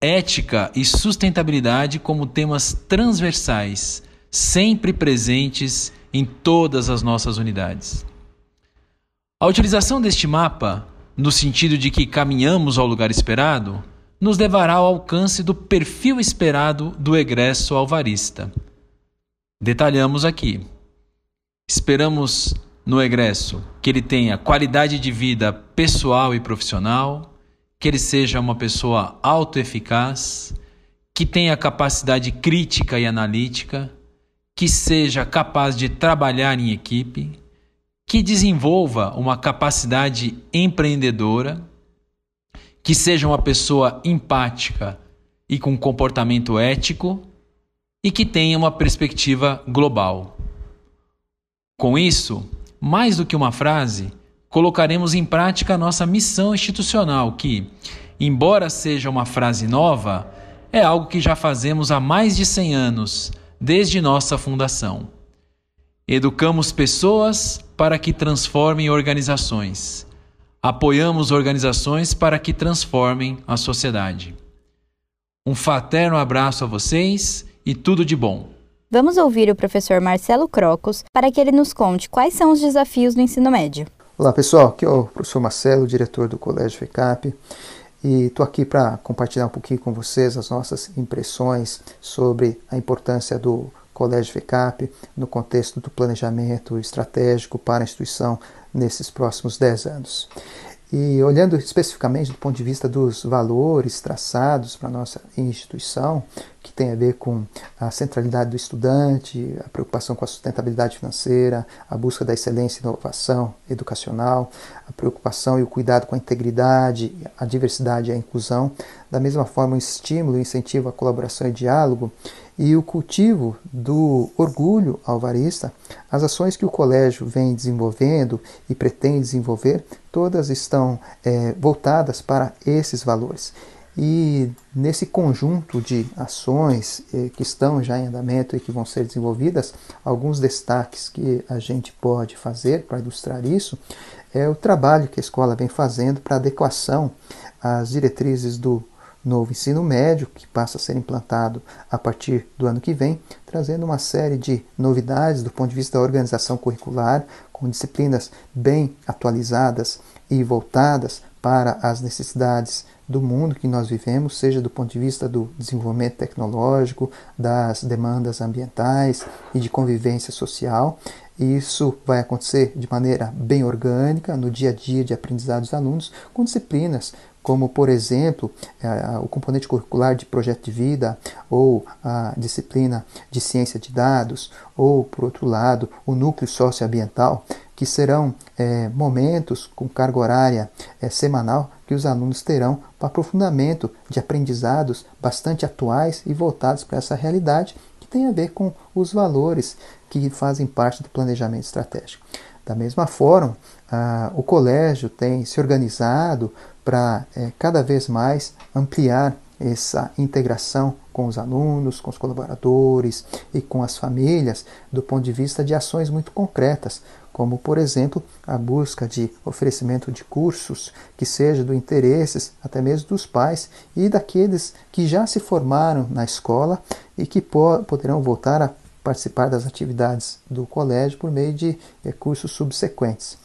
Ética e sustentabilidade como temas transversais, sempre presentes em todas as nossas unidades. A utilização deste mapa, no sentido de que caminhamos ao lugar esperado, nos levará ao alcance do perfil esperado do egresso alvarista Detalhamos aqui. Esperamos no egresso que ele tenha qualidade de vida pessoal e profissional, que ele seja uma pessoa autoeficaz, que tenha capacidade crítica e analítica, que seja capaz de trabalhar em equipe, que desenvolva uma capacidade empreendedora, que seja uma pessoa empática e com comportamento ético e que tenha uma perspectiva global. Com isso, mais do que uma frase, colocaremos em prática a nossa missão institucional, que, embora seja uma frase nova, é algo que já fazemos há mais de 100 anos, desde nossa fundação. Educamos pessoas para que transformem organizações. Apoiamos organizações para que transformem a sociedade. Um fraterno abraço a vocês e tudo de bom. Vamos ouvir o professor Marcelo Crocos para que ele nos conte quais são os desafios do ensino médio. Olá pessoal, aqui é o professor Marcelo, diretor do Colégio FECAP, e estou aqui para compartilhar um pouquinho com vocês as nossas impressões sobre a importância do Colégio FECAP no contexto do planejamento estratégico para a instituição nesses próximos 10 anos. E olhando especificamente do ponto de vista dos valores traçados para a nossa instituição, que tem a ver com a centralidade do estudante, a preocupação com a sustentabilidade financeira, a busca da excelência e inovação educacional, a preocupação e o cuidado com a integridade, a diversidade e a inclusão, da mesma forma o estímulo e incentivo à colaboração e diálogo, e o cultivo do orgulho alvarista, as ações que o colégio vem desenvolvendo e pretende desenvolver, todas estão é, voltadas para esses valores. E nesse conjunto de ações eh, que estão já em andamento e que vão ser desenvolvidas, alguns destaques que a gente pode fazer para ilustrar isso é o trabalho que a escola vem fazendo para adequação às diretrizes do novo ensino médio, que passa a ser implantado a partir do ano que vem, trazendo uma série de novidades do ponto de vista da organização curricular, com disciplinas bem atualizadas e voltadas para as necessidades do mundo que nós vivemos, seja do ponto de vista do desenvolvimento tecnológico, das demandas ambientais e de convivência social. Isso vai acontecer de maneira bem orgânica no dia a dia de aprendizado dos alunos, com disciplinas como, por exemplo, o componente curricular de projeto de vida, ou a disciplina de ciência de dados, ou, por outro lado, o núcleo socioambiental, que serão é, momentos com carga horária é, semanal que os alunos terão para aprofundamento de aprendizados bastante atuais e voltados para essa realidade que tem a ver com os valores que fazem parte do planejamento estratégico. Da mesma forma, o colégio tem se organizado para é, cada vez mais ampliar essa integração com os alunos, com os colaboradores e com as famílias do ponto de vista de ações muito concretas, como por exemplo a busca de oferecimento de cursos que seja do interesse até mesmo dos pais e daqueles que já se formaram na escola e que po poderão voltar a participar das atividades do colégio por meio de cursos subsequentes.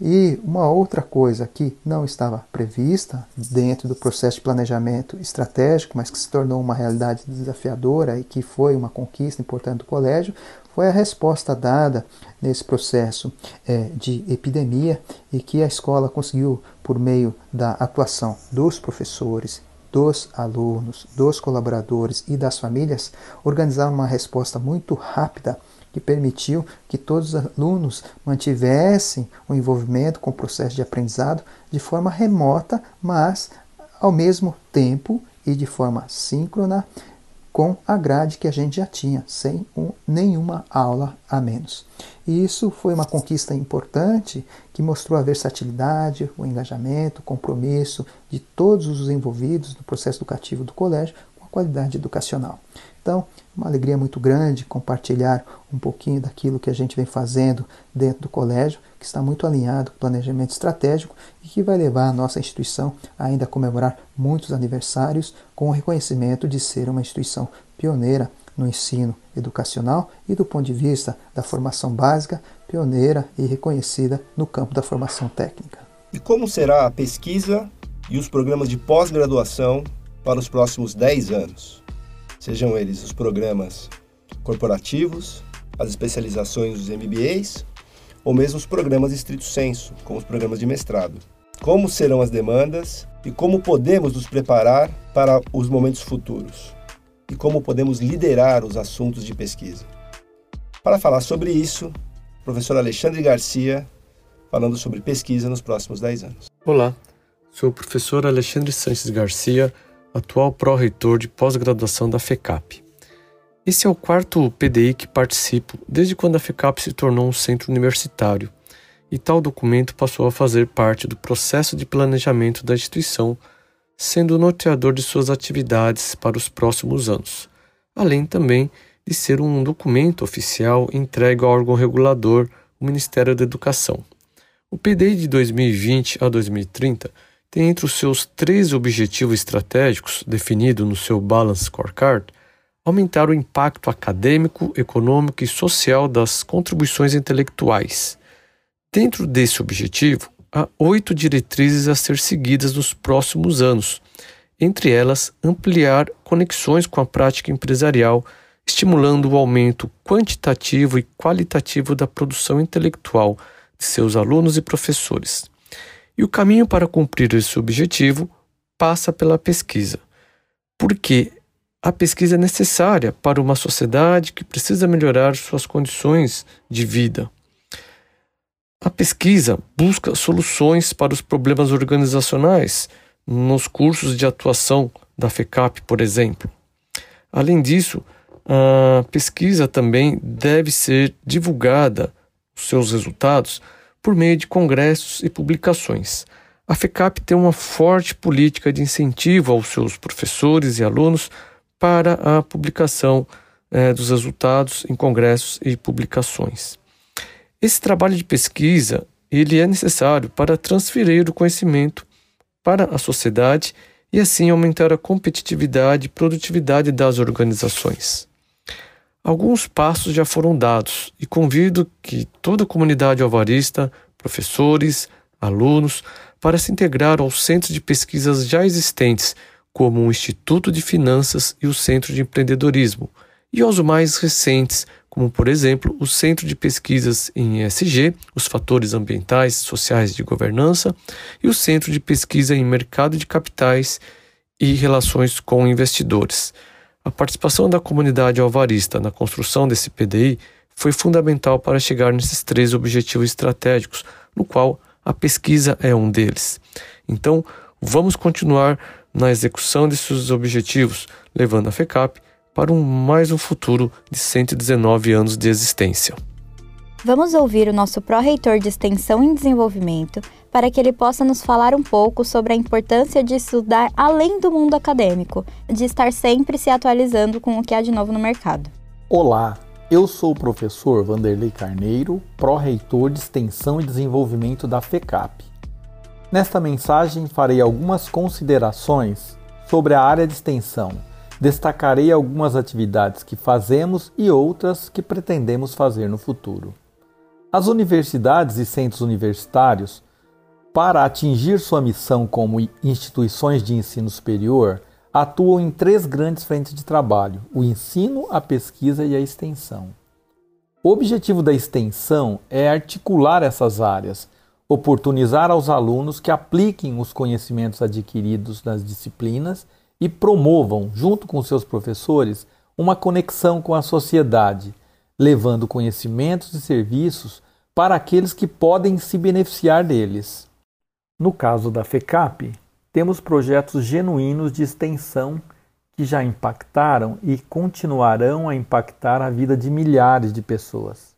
E uma outra coisa que não estava prevista dentro do processo de planejamento estratégico, mas que se tornou uma realidade desafiadora e que foi uma conquista importante do colégio, foi a resposta dada nesse processo é, de epidemia e que a escola conseguiu, por meio da atuação dos professores, dos alunos, dos colaboradores e das famílias, organizar uma resposta muito rápida que permitiu que todos os alunos mantivessem o envolvimento com o processo de aprendizado de forma remota, mas ao mesmo tempo e de forma síncrona com a grade que a gente já tinha, sem um, nenhuma aula a menos. E isso foi uma conquista importante que mostrou a versatilidade, o engajamento, o compromisso de todos os envolvidos no processo educativo do colégio com a qualidade educacional. Então, uma alegria muito grande compartilhar um pouquinho daquilo que a gente vem fazendo dentro do colégio, que está muito alinhado com o planejamento estratégico e que vai levar a nossa instituição ainda a comemorar muitos aniversários com o reconhecimento de ser uma instituição pioneira no ensino educacional e do ponto de vista da formação básica, pioneira e reconhecida no campo da formação técnica. E como será a pesquisa e os programas de pós-graduação para os próximos 10 anos? sejam eles os programas corporativos, as especializações dos MBAs ou mesmo os programas estrito senso, como os programas de mestrado. Como serão as demandas e como podemos nos preparar para os momentos futuros? E como podemos liderar os assuntos de pesquisa? Para falar sobre isso, o professor Alexandre Garcia, falando sobre pesquisa nos próximos 10 anos. Olá, sou o professor Alexandre Sanches Garcia, atual pró-reitor de pós-graduação da FECAP. Esse é o quarto PDI que participo desde quando a FECAP se tornou um centro universitário, e tal documento passou a fazer parte do processo de planejamento da instituição, sendo o norteador de suas atividades para os próximos anos, além também de ser um documento oficial entregue ao órgão regulador, o Ministério da Educação. O PDI de 2020 a 2030 tem entre os seus três objetivos estratégicos, definido no seu Balance Scorecard, aumentar o impacto acadêmico, econômico e social das contribuições intelectuais. Dentro desse objetivo, há oito diretrizes a ser seguidas nos próximos anos, entre elas, ampliar conexões com a prática empresarial, estimulando o aumento quantitativo e qualitativo da produção intelectual de seus alunos e professores. E o caminho para cumprir esse objetivo passa pela pesquisa, porque a pesquisa é necessária para uma sociedade que precisa melhorar suas condições de vida. A pesquisa busca soluções para os problemas organizacionais nos cursos de atuação da FECAP, por exemplo. Além disso, a pesquisa também deve ser divulgada, seus resultados, por meio de congressos e publicações. A FECAP tem uma forte política de incentivo aos seus professores e alunos para a publicação eh, dos resultados em congressos e publicações. Esse trabalho de pesquisa ele é necessário para transferir o conhecimento para a sociedade e assim aumentar a competitividade e produtividade das organizações. Alguns passos já foram dados e convido que toda a comunidade alvarista, professores, alunos, para se integrar aos centros de pesquisas já existentes, como o Instituto de Finanças e o Centro de Empreendedorismo, e aos mais recentes, como por exemplo o Centro de Pesquisas em ESG, os fatores ambientais e sociais de governança, e o Centro de Pesquisa em Mercado de Capitais e Relações com Investidores. A participação da comunidade alvarista na construção desse PDI foi fundamental para chegar nesses três objetivos estratégicos, no qual a pesquisa é um deles. Então, vamos continuar na execução desses objetivos, levando a FECAP para um mais um futuro de 119 anos de existência. Vamos ouvir o nosso pró-reitor de Extensão e Desenvolvimento para que ele possa nos falar um pouco sobre a importância de estudar além do mundo acadêmico, de estar sempre se atualizando com o que há de novo no mercado. Olá, eu sou o professor Vanderlei Carneiro, pró-reitor de Extensão e Desenvolvimento da FECAP. Nesta mensagem farei algumas considerações sobre a área de extensão. Destacarei algumas atividades que fazemos e outras que pretendemos fazer no futuro. As universidades e centros universitários, para atingir sua missão como instituições de ensino superior, atuam em três grandes frentes de trabalho: o ensino, a pesquisa e a extensão. O objetivo da extensão é articular essas áreas, oportunizar aos alunos que apliquem os conhecimentos adquiridos nas disciplinas e promovam, junto com seus professores, uma conexão com a sociedade, levando conhecimentos e serviços para aqueles que podem se beneficiar deles. No caso da FECAP, temos projetos genuínos de extensão que já impactaram e continuarão a impactar a vida de milhares de pessoas.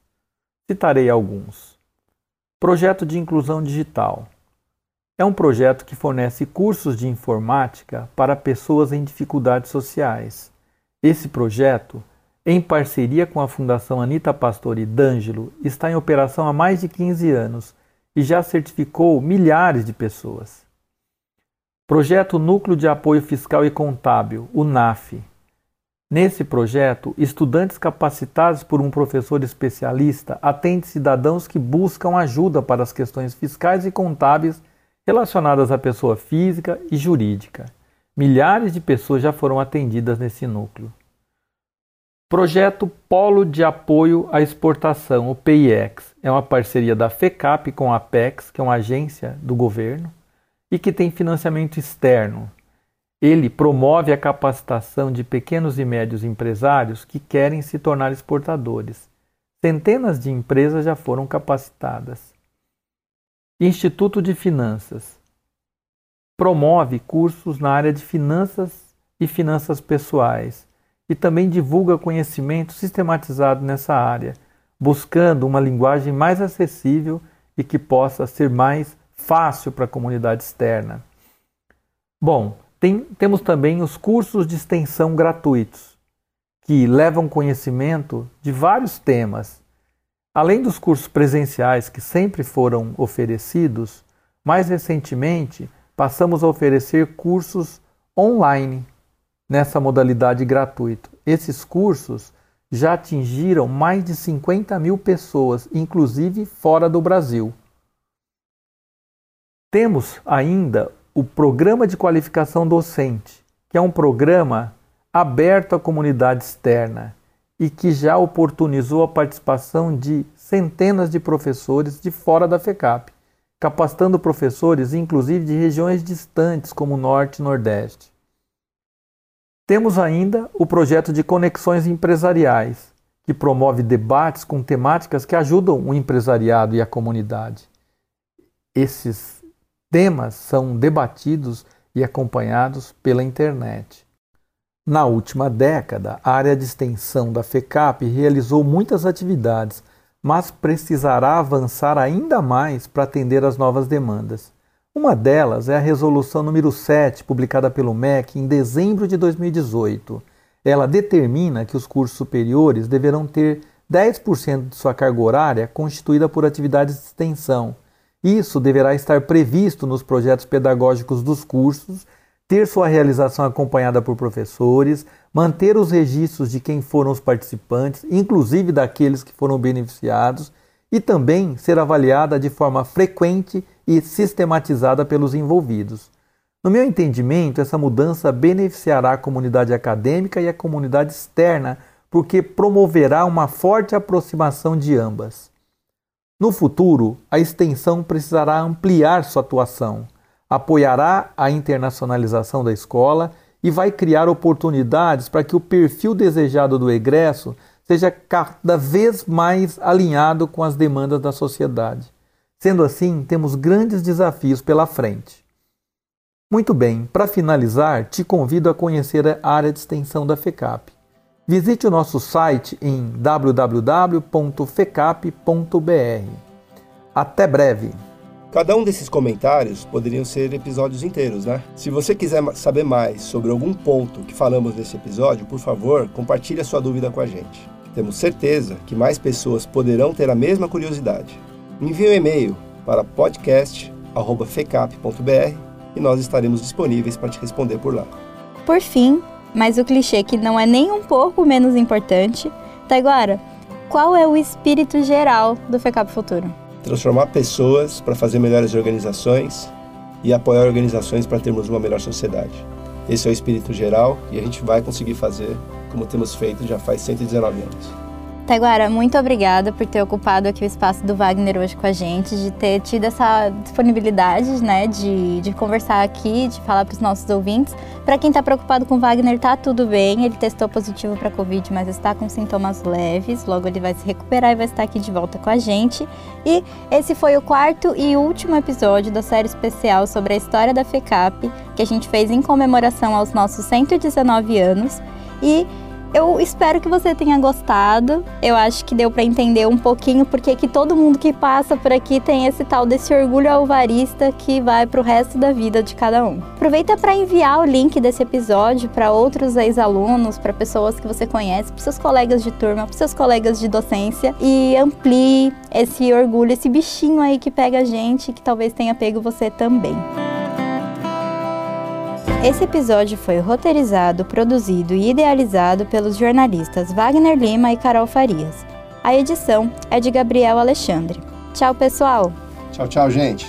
Citarei alguns. Projeto de Inclusão Digital. É um projeto que fornece cursos de informática para pessoas em dificuldades sociais. Esse projeto em parceria com a Fundação Anita Pastori D'Angelo, está em operação há mais de 15 anos e já certificou milhares de pessoas. Projeto Núcleo de Apoio Fiscal e Contábil, o NAF. Nesse projeto, estudantes capacitados por um professor especialista atendem cidadãos que buscam ajuda para as questões fiscais e contábeis relacionadas à pessoa física e jurídica. Milhares de pessoas já foram atendidas nesse núcleo. Projeto Polo de Apoio à Exportação, o PIEX, é uma parceria da FECAP com a Apex, que é uma agência do governo, e que tem financiamento externo. Ele promove a capacitação de pequenos e médios empresários que querem se tornar exportadores. Centenas de empresas já foram capacitadas. Instituto de Finanças promove cursos na área de finanças e finanças pessoais e também divulga conhecimento sistematizado nessa área, buscando uma linguagem mais acessível e que possa ser mais fácil para a comunidade externa. Bom, tem, temos também os cursos de extensão gratuitos, que levam conhecimento de vários temas. Além dos cursos presenciais que sempre foram oferecidos, mais recentemente passamos a oferecer cursos online nessa modalidade gratuita. Esses cursos já atingiram mais de 50 mil pessoas, inclusive fora do Brasil. Temos ainda o Programa de Qualificação Docente, que é um programa aberto à comunidade externa e que já oportunizou a participação de centenas de professores de fora da FECAP, capacitando professores inclusive de regiões distantes como Norte e Nordeste. Temos ainda o projeto de conexões empresariais, que promove debates com temáticas que ajudam o empresariado e a comunidade. Esses temas são debatidos e acompanhados pela internet. Na última década, a área de extensão da FECAP realizou muitas atividades, mas precisará avançar ainda mais para atender às novas demandas. Uma delas é a resolução número 7, publicada pelo MEC em dezembro de 2018. Ela determina que os cursos superiores deverão ter 10% de sua carga horária constituída por atividades de extensão. Isso deverá estar previsto nos projetos pedagógicos dos cursos, ter sua realização acompanhada por professores, manter os registros de quem foram os participantes, inclusive daqueles que foram beneficiados, e também ser avaliada de forma frequente e sistematizada pelos envolvidos. No meu entendimento, essa mudança beneficiará a comunidade acadêmica e a comunidade externa, porque promoverá uma forte aproximação de ambas. No futuro, a extensão precisará ampliar sua atuação, apoiará a internacionalização da escola e vai criar oportunidades para que o perfil desejado do egresso seja cada vez mais alinhado com as demandas da sociedade. Sendo assim, temos grandes desafios pela frente. Muito bem, para finalizar, te convido a conhecer a área de extensão da FECAP. Visite o nosso site em www.fecap.br. Até breve! Cada um desses comentários poderiam ser episódios inteiros, né? Se você quiser saber mais sobre algum ponto que falamos nesse episódio, por favor, compartilhe a sua dúvida com a gente. Temos certeza que mais pessoas poderão ter a mesma curiosidade. Envie um e-mail para podcast.fecap.br e nós estaremos disponíveis para te responder por lá. Por fim, mas o clichê que não é nem um pouco menos importante, Taiguara, qual é o espírito geral do FECAP Futuro? Transformar pessoas para fazer melhores organizações e apoiar organizações para termos uma melhor sociedade. Esse é o espírito geral e a gente vai conseguir fazer como temos feito já faz 119 anos. Taiguara, muito obrigada por ter ocupado aqui o espaço do Wagner hoje com a gente, de ter tido essa disponibilidade, né, de, de conversar aqui, de falar para os nossos ouvintes. Para quem está preocupado com o Wagner, tá tudo bem, ele testou positivo para Covid, mas está com sintomas leves, logo ele vai se recuperar e vai estar aqui de volta com a gente. E esse foi o quarto e último episódio da série especial sobre a história da FECAP, que a gente fez em comemoração aos nossos 119 anos. E eu espero que você tenha gostado. Eu acho que deu para entender um pouquinho porque que todo mundo que passa por aqui tem esse tal desse orgulho alvarista que vai para o resto da vida de cada um. Aproveita para enviar o link desse episódio para outros ex-alunos, para pessoas que você conhece, para seus colegas de turma, para seus colegas de docência e amplie esse orgulho, esse bichinho aí que pega a gente, que talvez tenha pego você também. Esse episódio foi roteirizado, produzido e idealizado pelos jornalistas Wagner Lima e Carol Farias. A edição é de Gabriel Alexandre. Tchau, pessoal! Tchau, tchau, gente!